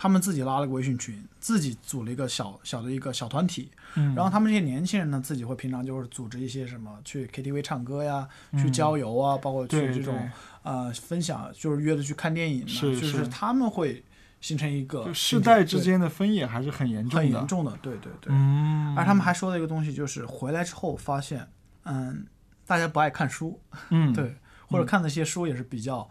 他们自己拉了个微信群，自己组了一个小小的一个小团体，嗯，然后他们这些年轻人呢，自己会平常就是组织一些什么去 KTV 唱歌呀，去嗯郊游啊，包括去这种对呃分享，就是约着去看电影啊，是就是。他们会形成一个就世代之间的分野还是很严重的，很严重的，对对对。嗯，而他们还说了一个东西，就是回来之后发现，嗯，大家不爱看书，嗯。<laughs> 对，或者看那些书也是比较。啊，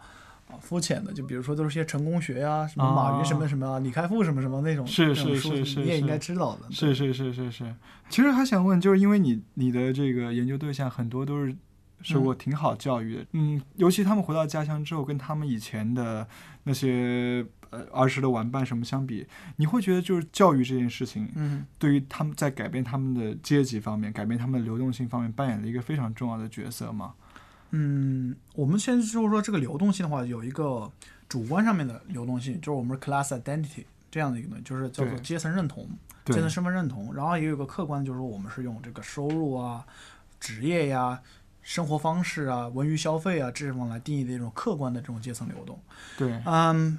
肤浅的，就比如说都是些成功学呀、什么马云什么什么啊、李开复什么什么那种，是是是是你也应该知道的。是是是是是，其实还想问，就是因为你你的这个研究对象很多都是受过挺好教育的，嗯，尤其他们回到家乡之后，跟他们以前的那些呃儿时的玩伴什么相比，你会觉得就是教育这件事情，嗯对于他们在改变他们的阶级方面、改变他们的流动性方面，扮演了一个非常重要的角色吗？嗯，我们现在就是说这个流动性的话，有一个主观上面的流动性，就是我们是 class identity 这样的一个东西，就是叫做阶层认同、阶层身份认同。然后也有个客观，就是说我们是用这个收入啊、职业呀、生活方式啊、文娱消费啊这些方面来定义的一种客观的这种阶层流动。对，嗯，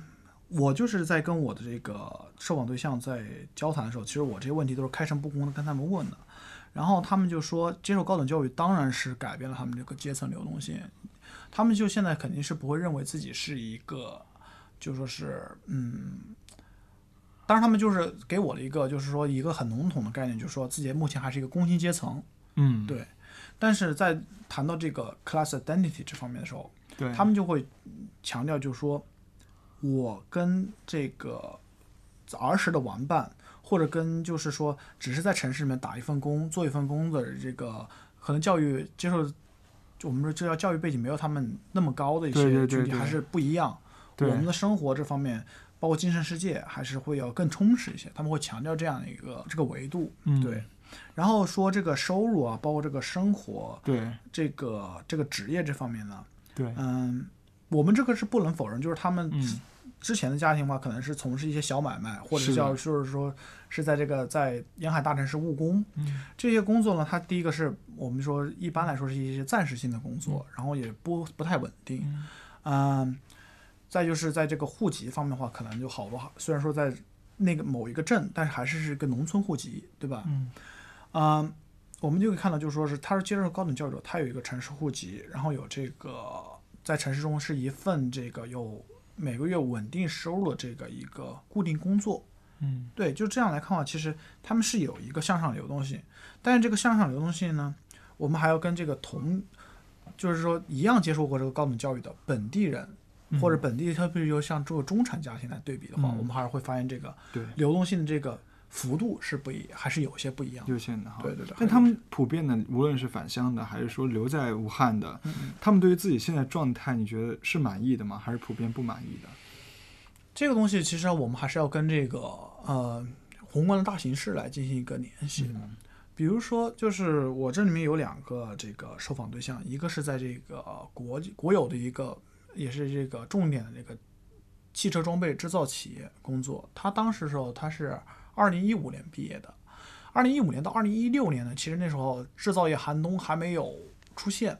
我就是在跟我的这个受访对象在交谈的时候，其实我这些问题都是开诚布公的跟他们问的。然后他们就说，接受高等教育当然是改变了他们这个阶层流动性。他们就现在肯定是不会认为自己是一个，就说是嗯，当然他们就是给我了一个就是说一个很笼统的概念，就是说自己目前还是一个工薪阶层。嗯，对但是在谈到这个 class identity 这方面的时候，对，他们就会强调，就是说，我跟这个儿时的玩伴，或者跟就是说，只是在城市里面打一份工、做一份工的这个，可能教育接受，我们说这叫教育背景没有他们那么高的一些群体还是不一样。对我们的生活这方面，包括精神世界，还是会要更充实一些。他们会强调这样的一个这个维度，嗯对。然后说这个收入啊，包括这个生活，对这个这个职业这方面呢，对，嗯，我们这个是不能否认，就是他们之前的家庭的话，可能是从事一些小买卖，或者是叫就是说是在这个在沿海大城市务工。嗯这些工作呢，它第一个是我们说一般来说是一些暂时性的工嗯作，然后也不不太稳定。嗯，再就是在这个户籍方面的话，可能就好多，虽然说在那个某一个镇，但是还是是一个农村户籍，对吧？嗯嗯，我们就可以看到，就是说是他是接受高等教育者，他有一个城市户籍，然后有这个在城市中是一份这个有每个月稳定收入的这个一个固定工作。嗯。对，就这样来看的话，其实他们是有一个向上流动性，但是这个向上流动性呢，我们还要跟这个同，就是说一样接受过这个高等教育的本地人或者本地，特别是像这个中产家庭来对比的话，嗯。我们还是会发现这个对，流动性的这个幅度是不一，还是有些不一样的。有限的哈。对对对但他们普遍的，无论是返乡的，还是说留在武汉的，嗯嗯他们对于自己现在状态，你觉得是满意的吗？还是普遍不满意的？这个东西其实我们还是要跟这个呃宏观的大形势来进行一个联系。嗯比如说，就是我这里面有两个这个受访对象，一个是在这个国际国有的一个，也是这个重点的这个汽车装备制造企业工作。他当时时候他是二零一五年毕业的，二零一五年到二零一六年呢，其实那时候制造业寒冬还没有出现。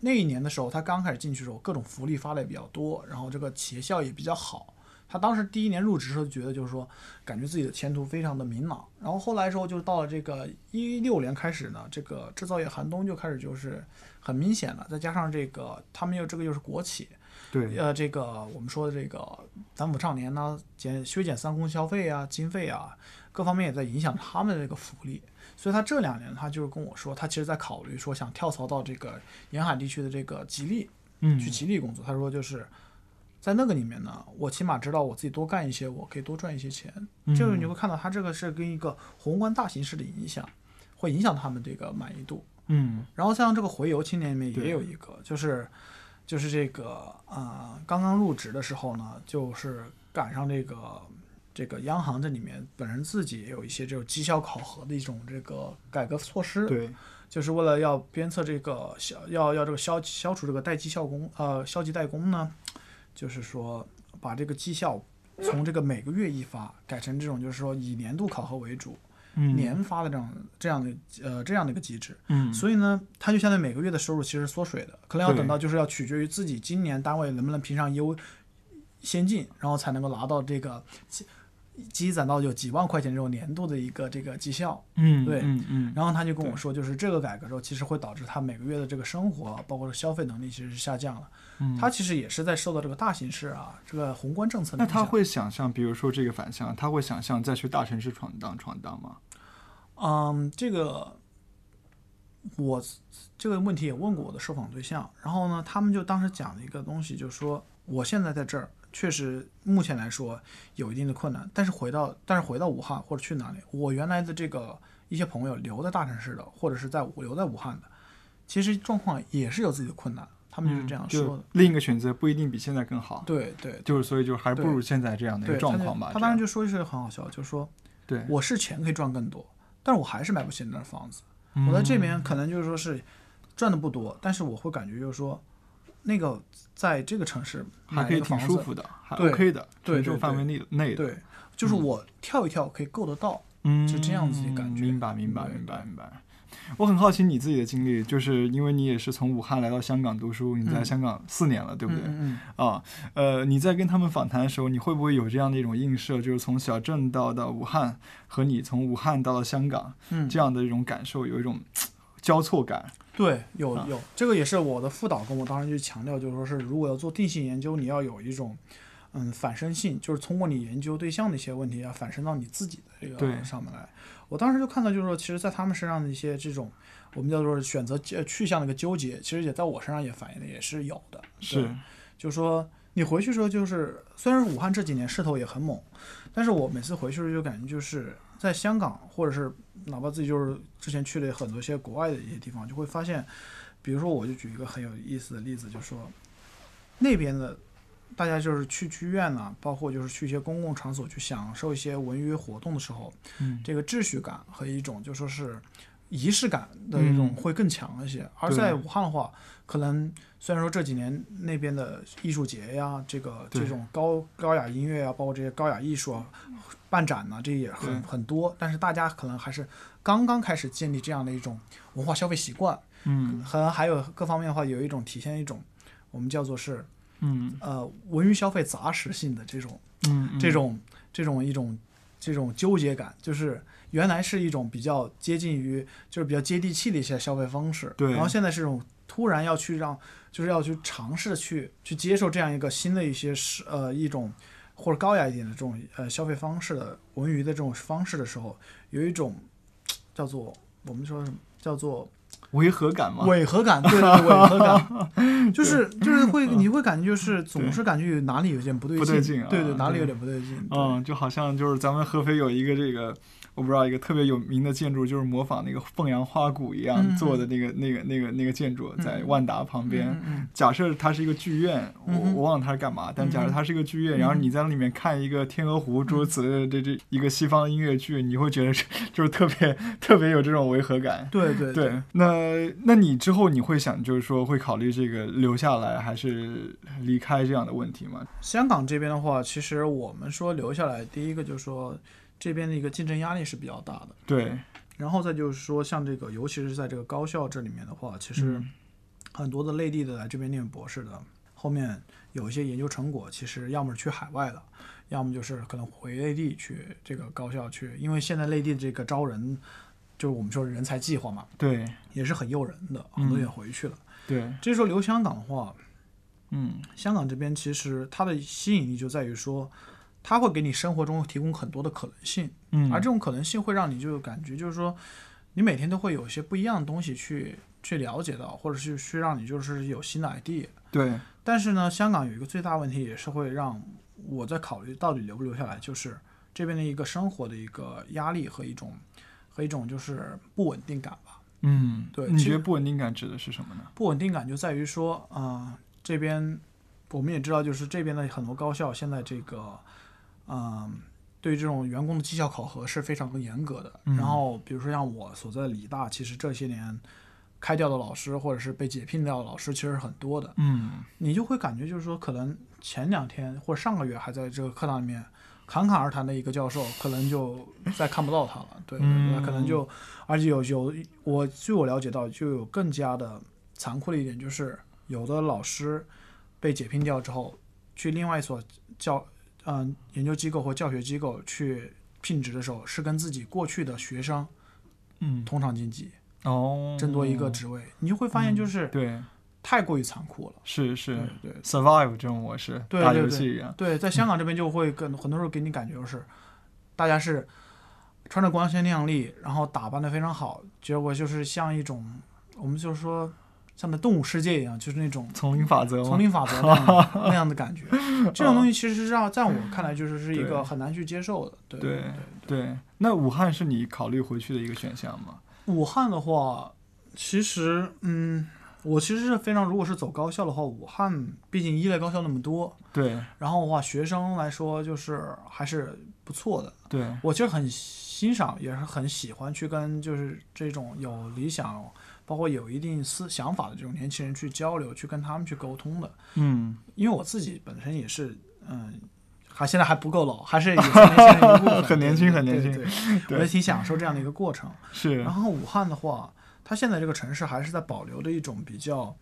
那一年的时候，他刚开始进去的时候，各种福利发的也比较多，然后这个企业效益比较好。他当时第一年入职的时候，觉得就是说，感觉自己的前途非常的明朗。然后后来时候，就到了这个一六年开始呢，这个制造业寒冬就开始就是很明显了。再加上这个他们又这个又是国企，对，呃，这个我们说的这个反腐倡廉呢，减削减三公消费啊、经费啊，各方面也在影响他们的这个福利。所以他这两年他就是跟我说，他其实在考虑说想跳槽到这个沿海地区的这个吉利嗯，去吉利工作。他说就是在那个里面呢，我起码知道我自己多干一些，我可以多赚一些钱。嗯就是你会看到他这个是跟一个宏观大形势的影响，会影响他们这个满意度。嗯然后像这个回游青年里面也有一个，就是就是这个啊、呃刚刚入职的时候呢，就是赶上这个这个央行这里面本人自己也有一些这种绩效考核的一种这个改革措施，对，就是为了要鞭策这个消要要这个消消除这个待绩效工呃消极怠工呢，就是说把这个绩效从这个每个月一发改成这种就是说以年度考核为主，嗯年发的这样这样的呃这样的一个机制。嗯，所以呢，它就相当于每个月的收入其实缩水的，可能要等到就是要取决于自己今年单位能不能评上优先进，然后才能够拿到这个积积攒到有几万块钱这种年度的一个这个绩效。嗯对嗯嗯，然后他就跟我说，就是这个改革之后，其实会导致他每个月的这个生活，包括消费能力其实是下降了。嗯他其实也是在受到这个大形势啊，这个宏观政策的影响。那他会想象，比如说这个反向，他会想象再去大城市闯荡闯荡吗？嗯，这个我这个问题也问过我的受访对象，然后呢，他们就当时讲了一个东西，就是说我现在在这儿，确实目前来说有一定的困难，但是回到但是回到武汉或者去哪里，我原来的这个一些朋友留在大城市的，或者是在武留在武汉的，其实状况也是有自己的困难，他们就是这样说的。另一个选择不一定比现在更好，对对就是所以就还不如现在这样的一，个状况吧。他当时就说一句很好笑，就是说对，我是钱可以赚更多，但是我还是买不起那儿房子。嗯我在这边可能就是说是赚的不多，但是我会感觉就是说，那个在这个城市还可以挺舒服的，还对 OK 的，对对承受范围内内的，对，就是我跳一跳可以够得到。嗯，就这样子的感觉明白，明白，明白，明白。我很好奇你自己的经历，就是因为你也是从武汉来到香港读书，你在嗯。香港四年了，对不对？嗯嗯啊，呃，你在跟他们访谈的时候，你会不会有这样的一种映射，就是从小镇到到武汉，和你从武汉到了香港嗯，这样的一种感受，有一种 <tsk> 交错感？对，有啊。有，这个也是我的副导跟我当时就强调，就是说是如果要做定性研究，你要有一种嗯反身性，就是通过你研究对象的一些问题啊，反身到你自己的这个上面来。我当时就看到，就是说，其实，在他们身上的一些这种我们叫做选择呃去向的一个纠结，其实也在我身上也反映的也是有的。对是，就是说你回去的时候，就是虽然武汉这几年势头也很猛，但是我每次回去的时候就感觉就是在香港，或者是哪怕自己就是之前去了很多一些国外的一些地方，就会发现，比如说我就举一个很有意思的例子，就是说那边的大家就是去剧院呐、包括就是去一些公共场所去享受一些文娱活动的时候，嗯，这个秩序感和一种就说是仪式感的一种嗯会更强一些。而在武汉的话，可能虽然说这几年那边的艺术节呀，这个这种高高雅音乐啊，包括这些高雅艺术啊，办展呢、这也很很多，但是大家可能还是刚刚开始建立这样的一种文化消费习惯，嗯和还有各方面的话，有一种体现一种我们叫做是嗯。呃文娱消费杂食性的这种嗯，嗯。这种这种一种这种纠结感，就是原来是一种比较接近于就是比较接地气的一些消费方式，对。然后现在是一种突然要去让就是要去尝试去去接受这样一个新的一些是呃一种或者高雅一点的这种呃消费方式的文娱的这种方式的时候，有一种叫做我们说什么叫做违和感吗。违和感，对 <laughs> 违和感，就是就是会你会感觉就是总是感觉有哪里有点不对不对劲啊对对，哪里有点不对劲，对。嗯，就好像就是咱们合肥有一个这个，我不知道一个特别有名的建筑，就是模仿那个凤阳花鼓一样嗯做的那个、那个那个那个建筑，在嗯。万达旁边。嗯嗯。假设它是一个剧院，我我忘了它是干嘛，但假设它是一个剧院，嗯然后你在里面看一个《天鹅湖》诸如此类的这这一个西方音乐剧，你会觉得是就是特别特别有这种违和感。对对对，那那你之后你会想，就是说会考虑这个留下来还是离开这样的问题吗？香港这边的话，其实我们说留下来，第一个就是说这边的一个竞争压力是比较大的，对，然后再就是说像这个，尤其是在这个高校这里面的话，其实嗯。很多的内地的来这边念博士的，后面有一些研究成果，其实要么是去海外了，要么就是可能回内地去这个高校去，因为现在内地这个招人，就是我们说人才计划嘛，对，也也是很诱人的，很多也回去了。对，这时候留香港的话，嗯，香港这边其实它的吸引力就在于说，它会给你生活中提供很多的可能性，嗯，而这种可能性会让你就感觉就是说，你每天都会有一些不一样的东西去去了解到，或者是去让你就是有新的 idea。对，但是呢，香港有一个最大问题，也是会让我在考虑到底留不留下来，就是这边的一个生活的一个压力和一种和一种就是不稳定感吧。嗯，对其实觉得不稳定感指的是什么呢？不稳定感就在于说，啊、这边我们也知道，就是这边的很多高校现在这个，嗯、对于这种员工的绩效考核是非常严格的。嗯然后，比如说像我所在的理大，其实这些年开掉的老师或者是被解聘掉的老师其实很多的，嗯，你就会感觉就是说，可能前两天或者上个月还在这个课堂里面侃侃而谈的一个教授，可能就再看不到他了。对对对，嗯可能就而且有有我据我了解到，就有更加的残酷的一点，就是有的老师被解聘掉之后，去另外一所教嗯、研究机构或教学机构去聘职的时候，是跟自己过去的学生嗯，同场竞技，哦，争夺一个职位，你就会发现就是对，太过于残酷了。是是对。对 survive 这种模式，打对对对游戏一样，对，在香港这边就会跟很多时候给你感觉就是，大家是穿着光鲜亮丽，然后打扮的非常好，结果就是像一种我们就是说像在动物世界一样，就是那种丛林法则？丛林法则 <laughs> 那样的感觉。这种东西其实是让在我看来就是是一个很难去接受的。对对对。对，那武汉是你考虑回去的一个选项吗？武汉的话，其实嗯。我其实是非常，如果是走高校的话，武汉毕竟一类高校那么多，对然后的话，学生来说就是还是不错的。对，我其实很欣赏，也是很喜欢去跟就是这种有理想，包括有一定思想法的这种年轻人去交流，去跟他们去沟通的。嗯，因为我自己本身也是，嗯，还现在还不够老，还是 <laughs> 很年轻很年轻对对 <laughs> 对我也挺享受这样的一个过程。是然，后武汉的话，它现在这个城市还是在保留着一种比较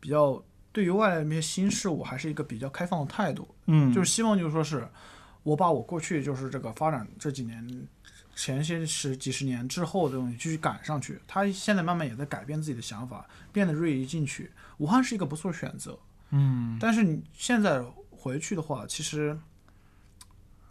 比较对于外来的那些新事物，还是一个比较开放的态度。嗯，就是希望就是说是，我把我过去就是这个发展这几年前些十几十年之后的东西继续赶上去。他现在慢慢也在改变自己的想法，变得锐意进取。武汉是一个不错的选择，嗯，但是你现在回去的话，其实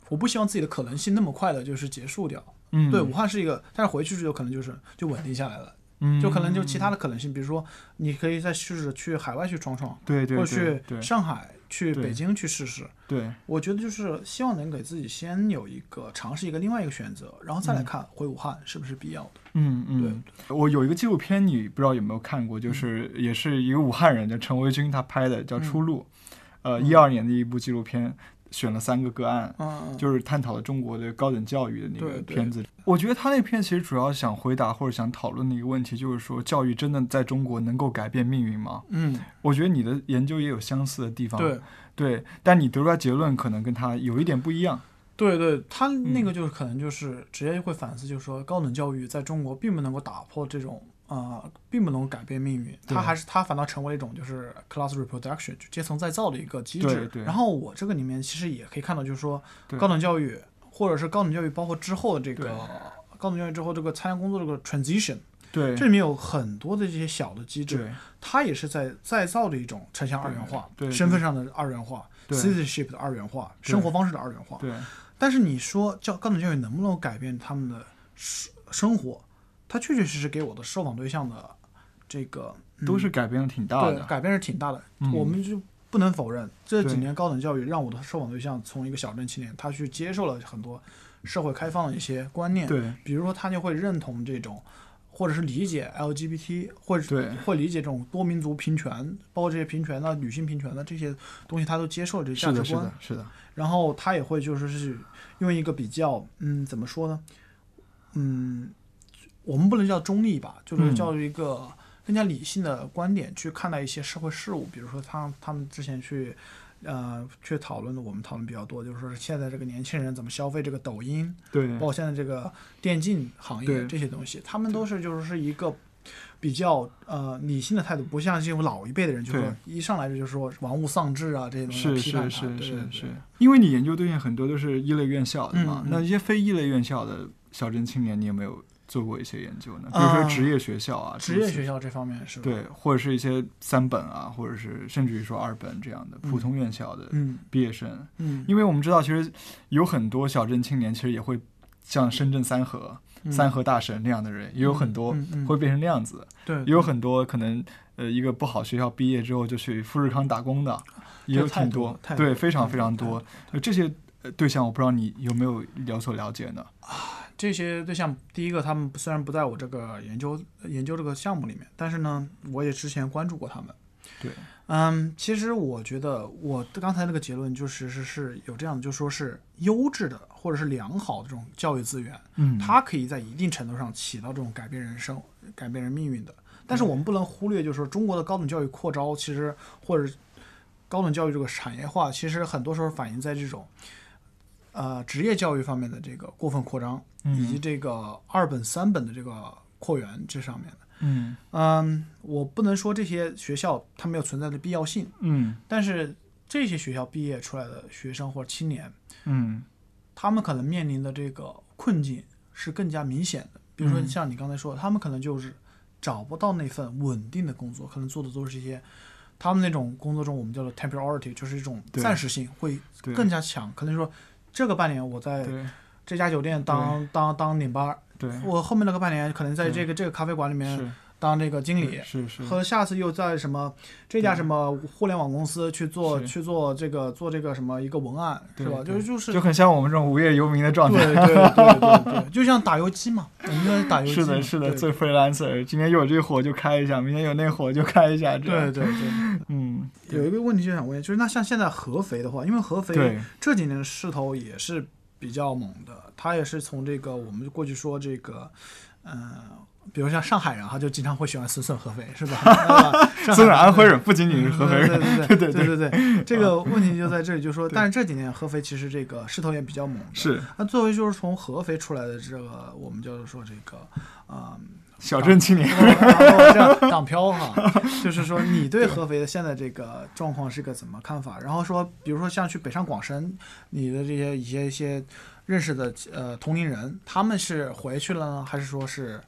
我不希望自己的可能性那么快的就是结束掉。嗯，对，武汉是一个，但是回去之后可能就是就稳定下来了，嗯，就可能就其他的可能性，比如说你可以再试着去海外去闯闯，对对或者去上海、去北京去试试。对，我觉得就是希望能给自己先有一个尝试一个另外一个选择，然后再来看回武汉是不是必要的。嗯嗯，我有一个纪录片，你不知道有没有看过，就是也是一个武汉人叫陈维军他拍的，叫《出路》，呃，一二年的一部纪录片，选了三个个案，嗯，就是探讨了中国的高等教育的那个片子。我觉得他那片其实主要想回答或者想讨论的一个问题，就是说教育真的在中国能够改变命运吗？嗯，我觉得你的研究也有相似的地方，对对，但你得出来结论可能跟他有一点不一样。对对，他那嗯个就是可能就是直接会反思，就是说高等教育在中国并不能够打破这种呃，并不能改变命运，它还是它反倒成为一种就是 class reproduction 就阶层再造的一个机制。对对。然后我这个里面其实也可以看到，就是说高等教育或者是高等教育包括之后的这个高等教育之后这个参加工作这个 transition，对。这里面有很多的这些小的机制，它也是在再造的一种城乡二元化，对对身份上的二元化对，citizenship 的二元化，生活方式的二元化。对。但是你说教高等教育能不能改变他们的生生活？它确确实实给我的受访对象的这个、嗯都是改变的挺大的。对改变是挺大的。嗯我们就不能否认，这几年高等教育让我的受访对象从一个小镇青年，他去接受了很多社会开放的一些观念，对比如说他就会认同这种。或者是理解 LGBT，或者会理解这种多民族平权，包括这些平权的、女性平权的这些东西，他都接受这是的，个价值观是的。，是的，然后他也会就是是用一个比较，嗯，怎么说呢？嗯，我们不能叫中立吧，就是嗯。叫一个更加理性的观点去看待一些社会事务。比如说他他们之前去，呃，去讨论的，我们讨论比较多，就是说现在这个年轻人怎么消费这个抖音，对。包括现在这个电竞行业对。这些东西，他们都是就是是一个。比较呃理性的态度，不像这种老一辈的人，就是说一上来就就是说玩物丧志啊这些东西是批判是是是是，因为你研究对象很多都是一类院校的嘛，那一些非一类院校的小镇青年，你有没有做过一些研究呢？比如啊说职业学校啊，职业学校。这方面是吧？对，或者是一些三本啊，或者是甚至于说二本这样的普通院校的嗯毕业生，嗯，因为我们知道，其实有很多小镇青年，其实也会像深圳三河、嗯三河大神那样的人，也有很多会变成那样子，对，也有很多可能呃一个不好学校毕业之后就去富士康打工的，也有太挺多多对，非常非常多这些呃对象，我不知道你有没有有所了解呢？这些对象，第一个他们虽然不在我这个研究研究这个项目里面，但是呢，我也之前关注过他们。对，嗯，其实我觉得我刚才那个结论就是是是有这样的，就说是优质的或者是良好的这种教育资源，嗯，它可以在一定程度上起到这种改变人生、改变人命运的。但是我们不能忽略，就是说中国的高等教育扩招，其实或者高等教育这个产业化，其实很多时候反映在这种呃职业教育方面的这个过分扩张，以及嗯这个二本、三本的这个扩员这上面的。嗯。嗯，我不能说这些学校它没有存在的必要性，嗯。但是这些学校毕业出来的学生或者青年，嗯。他们可能面临的这个困境是更加明显的。比如说嗯。像你刚才说的，他们可能就是找不到那份稳定的工作，可能做的都是一些他们那种工作中我们叫做 temporarity，就是一种暂时性会，更加强。可能说这个半年我在这家酒店当当当领班，对。我后面那个半年可能在这个这个咖啡馆里面是当这个经理。是是和下次又在什么这家什么互联网公司去做去做这个做这个什么一个文案是吧？就是就是就很像我们这种无业游民的状态。对对对对对，就像打游击嘛，我们在打游击嘛。是的，是的，对做 freelancer，今天有这火就开一下，明天有那火就开一下，这对样。对对。嗯，有一个问题就想问，就是那像现在合肥的话，因为合肥，这几年的势头也是比较猛的，它也是从这个我们过去说这个，嗯、比如像上海人哈，就经常会喜欢损损合肥，是吧？<laughs> 虽然安徽人不仅仅是合肥人，对对对对对对对，这个问题就在这里，就是说，<laughs> 但是这几年合肥其实这个势头也比较猛的。是那作为就是从合肥出来的这个，我们就是说这个，啊、小镇青年。这样党漂哈，就是说你对合肥的现在这个状况是个怎么看法？然后说，比如说像去北上广深，你的这些一些一些认识的呃同龄人，他们是回去了呢，还是说是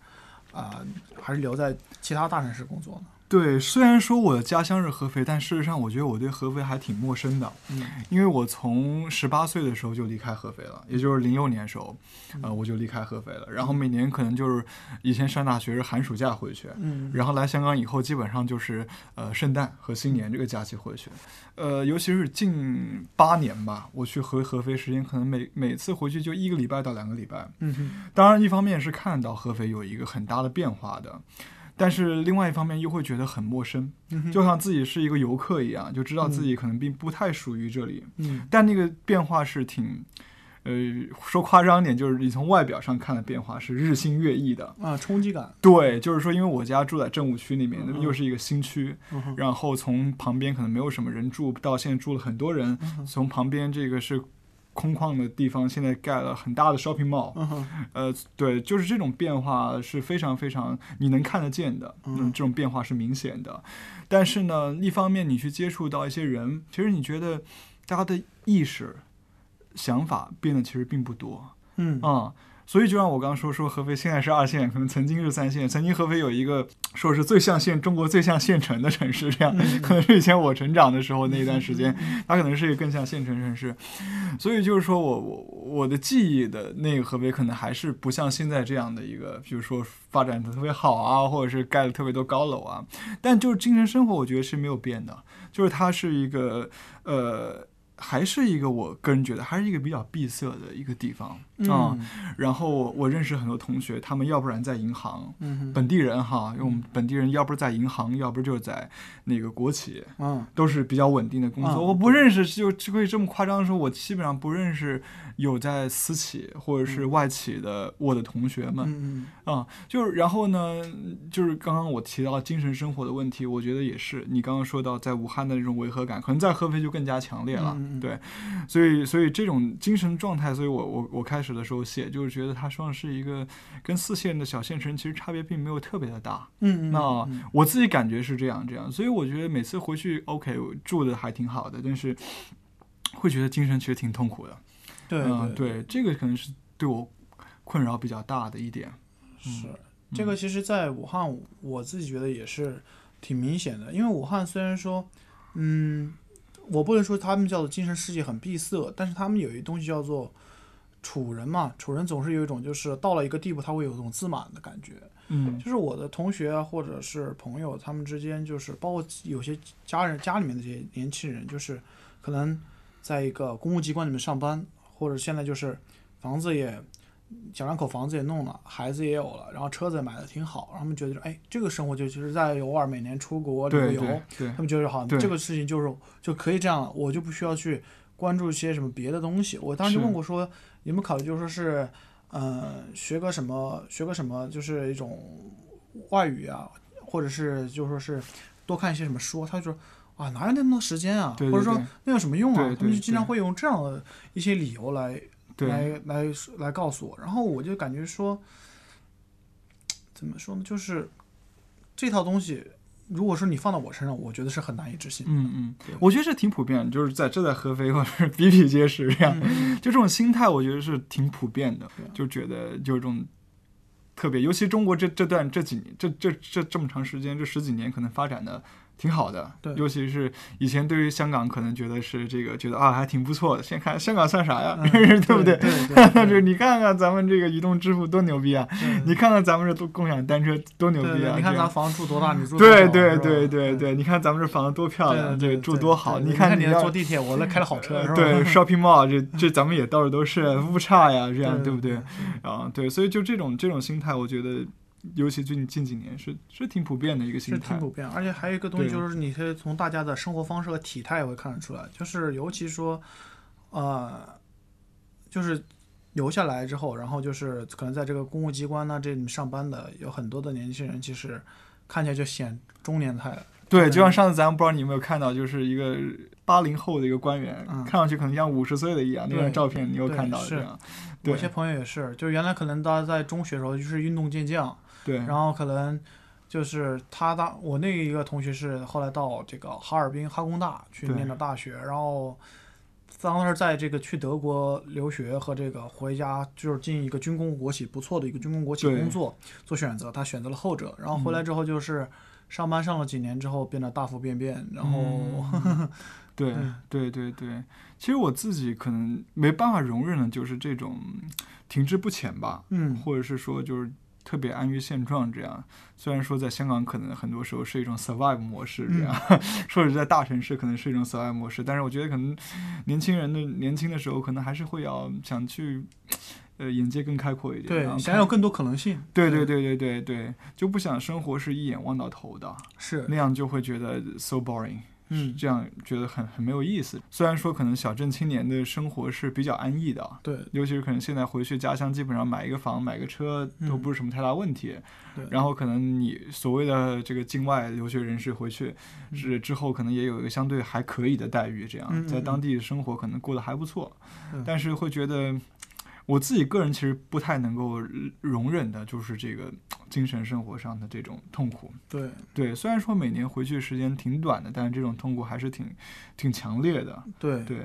啊、还是留在其他大城市工作呢？对，虽然说我的家乡是合肥，但事实上我觉得我对合肥还挺陌生的，嗯因为我从十八岁的时候就离开合肥了，也就是零六年时候，呃，我就离开合肥了。然后每年可能就是以前上大学是寒暑假回去，嗯然后来香港以后，基本上就是呃圣诞和新年这个假期回去，呃，尤其是近八年吧，我去合合肥时间可能每每次回去就一个礼拜到两个礼拜。嗯哼当然，一方面是看到合肥有一个很大的变化的，但是另外一方面又会觉得很陌生，嗯就像自己是一个游客一样，就知道自己可能并不太属于这里。嗯。但那个变化是挺，呃，说夸张点，就是你从外表上看的变化是日新月异的。啊冲击感，对，就是说，因为我家住在政务区里面，那嗯又是一个新区，嗯然后从旁边可能没有什么人住，到现在住了很多人，嗯从旁边这个是空旷的地方，现在盖了很大的 shopping mall，嗯呃，对，就是这种变化是非常非常你能看得见的，嗯。这种变化是明显的。但是呢，一方面你去接触到一些人，其实你觉得大家的意识、想法变得其实并不多嗯啊、所以就像我刚刚说说合肥现在是二线，可能曾经是三线，曾经合肥有一个说是最像县中国最像县城的城市，这样、嗯可能是以前我成长的时候那一段时间，它可能是一个更像县城城市。所以就是说我我我的记忆的那个合肥可能还是不像现在这样的一个，比如说发展的特别好啊，或者是盖了特别多高楼啊，但就是精神生活我觉得是没有变的，就是它是一个呃。还是一个我个人觉得还是一个比较闭塞的一个地方啊、嗯然后我认识很多同学，他们要不然在银行，嗯本地人哈，因为我们本地人要不是在银行，要不就是在那个国企，嗯都是比较稳定的工作。嗯我不认识，就就可以这么夸张的说，我基本上不认识有在私企或者是外企的我的同学们。嗯啊、就是然后呢，就是刚刚我提到精神生活的问题，我觉得也是你刚刚说到在武汉的那种违和感，可能在合肥就更加强烈了。对，所以所以这种精神状态，所以我我我开始的时候写，就是觉得它算是一个跟四线的小县城其实差别并没有特别的大。嗯嗯，那嗯我自己感觉是这样这样，所以我觉得每次回去，OK，住的还挺好的，但是会觉得精神其实挺痛苦的。对嗯，对对，这个可能是对我困扰比较大的一点。是这个，其实，在武汉，我自己觉得也是挺明显的。因为武汉虽然说，嗯，我不能说他们叫做精神世界很闭塞，但是他们有一东西叫做楚人嘛。楚人总是有一种就是到了一个地步，他会有一种自满的感觉。嗯就是我的同学啊，或者是朋友，他们之间就是包括有些家人家里面的这些年轻人，就是可能在一个公务机关里面上班，或者现在就是房子也小两口房子也弄了，孩子也有了，然后车子也买的挺好，然后他们觉得哎，这个生活就就是在偶尔每年出国旅游，他们觉得好，这个事情就是就可以这样了，我就不需要去关注一些什么别的东西。我当时就问过说，有没有考虑就说是，呃，学个什么，学个什么，就是一种外语啊，或者是就说是多看一些什么书。他就说啊，哪有那么多时间啊，对对或者说那有什么用啊？对他们就经常会用这样的一些理由来对来来来告诉我，然后我就感觉说，怎么说呢，就是这套东西，如果说你放到我身上，我觉得是很难以置信。嗯嗯，我觉得这挺普遍的，就是在这在合肥或者是比比皆是这样。嗯就这种心态，我觉得是挺普遍的啊，就觉得就这种特别，尤其中国这这段这几年这这这这么长时间，这十几年可能发展的挺好的。对尤其是以前对于香港可能觉得是这个觉得啊还挺不错的，现在看香港算啥呀，嗯 <laughs> 对不对对？对对 <laughs> 对就是你看看咱们这个移动支付多牛逼啊！你看看咱们这共享单车多牛逼啊！对对，你看咱房子住多大，你住对对对对对，你看咱们这房子多漂亮，对住多好！你看要你坐地铁，我那开了好车，对 <laughs> shopping mall 这这咱们也到处都是，误差呀，这样对对不对？啊，对，所以就这种这种心态，我觉得，尤其最近近几年是是挺普遍的一个心态是挺。普遍，而且还有一个东西就是，你可以从大家的生活方式和体态也会看得出来，就是尤其说，呃，就是留下来之后，然后就是可能在这个公务机关呢这里面上班的有很多的年轻人，其实看起来就显中年态了。对，就像上次咱们不知道你有没有看到，就是一个八零后的一个官员，嗯看上去可能像五十岁的一样，那张照片你有看到是这样？对我一些朋友也是，就原来可能大家在中学的时候就是运动健将，对，然后可能就是他当我那一个同学是后来到这个哈尔滨哈工大去念的大学，然后当时在这个去德国留学和这个回家就是进一个军工国企不错的一个军工国企工作做选择，他选择了后者，然后回来之后就是上班上了几年之后变得大腹便便，然后、嗯。<laughs> 对嗯对对对，其实我自己可能没办法容忍的就是这种停滞不前吧，嗯。或者是说就是特别安于现状这样。虽然说在香港可能很多时候是一种 survive 模式这样，<laughs> 说是在大城市可能是一种 survive 模式，但是我觉得可能年轻人的年轻的时候可能还是会要想去。呃，眼界更开阔一点，对想有更多可能性，对对对对对对，就不想生活是一眼望到头的，是那样就会觉得 so boring。嗯这样觉得很很没有意思。虽然说可能小镇青年的生活是比较安逸的啊，对尤其是可能现在回去家乡，基本上买一个房、买个车都不是什么太大问题。对然后可能你所谓的这个境外留学人士回去，是之后可能也有一个相对还可以的待遇，这样在当地生活可能过得还不错嗯，但是会觉得。我自己个人其实不太能够容忍的，就是这个精神生活上的这种痛苦。对对，虽然说每年回去时间挺短的，但是这种痛苦还是挺挺强烈的。对对，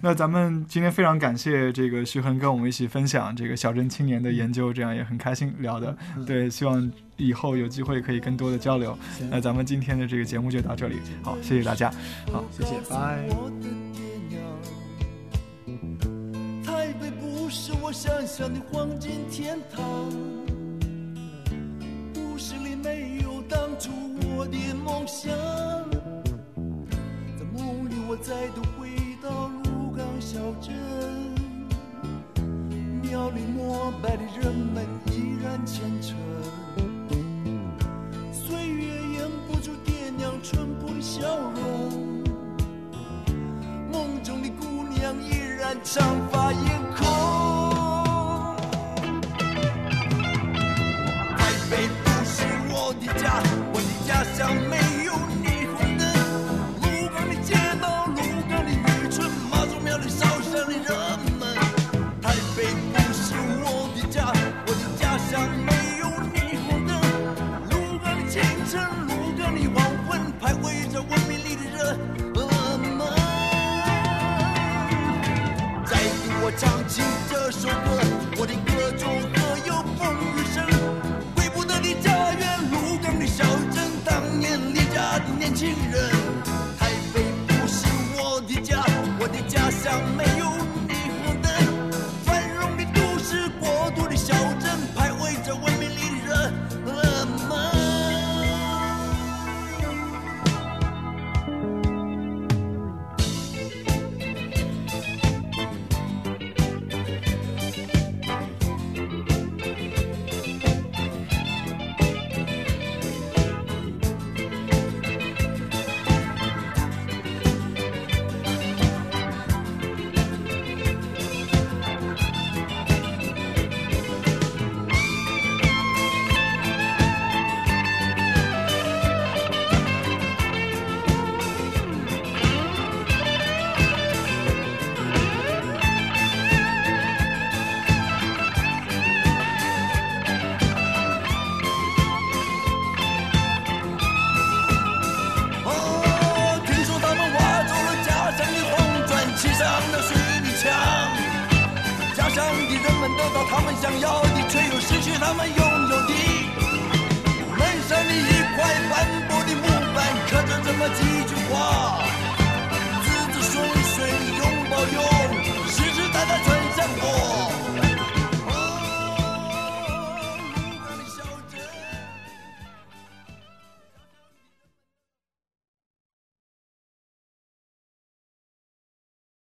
那咱们今天非常感谢这个徐恒跟我们一起分享这个小镇青年的研究，这样也很开心聊的。嗯对，希望以后有机会可以更多的交流。那咱们今天的这个节目就到这里，好，谢谢大家。好，谢谢，拜。是我想象的黄金天堂，故事里没有当初我的梦想，在梦里我再度回到鹿港小镇，庙里膜拜的人们依然虔诚。岁月掩不住爹娘淳朴的笑容，梦中的姑娘依然长发艳空。台北不是我的家，我的家乡惊人。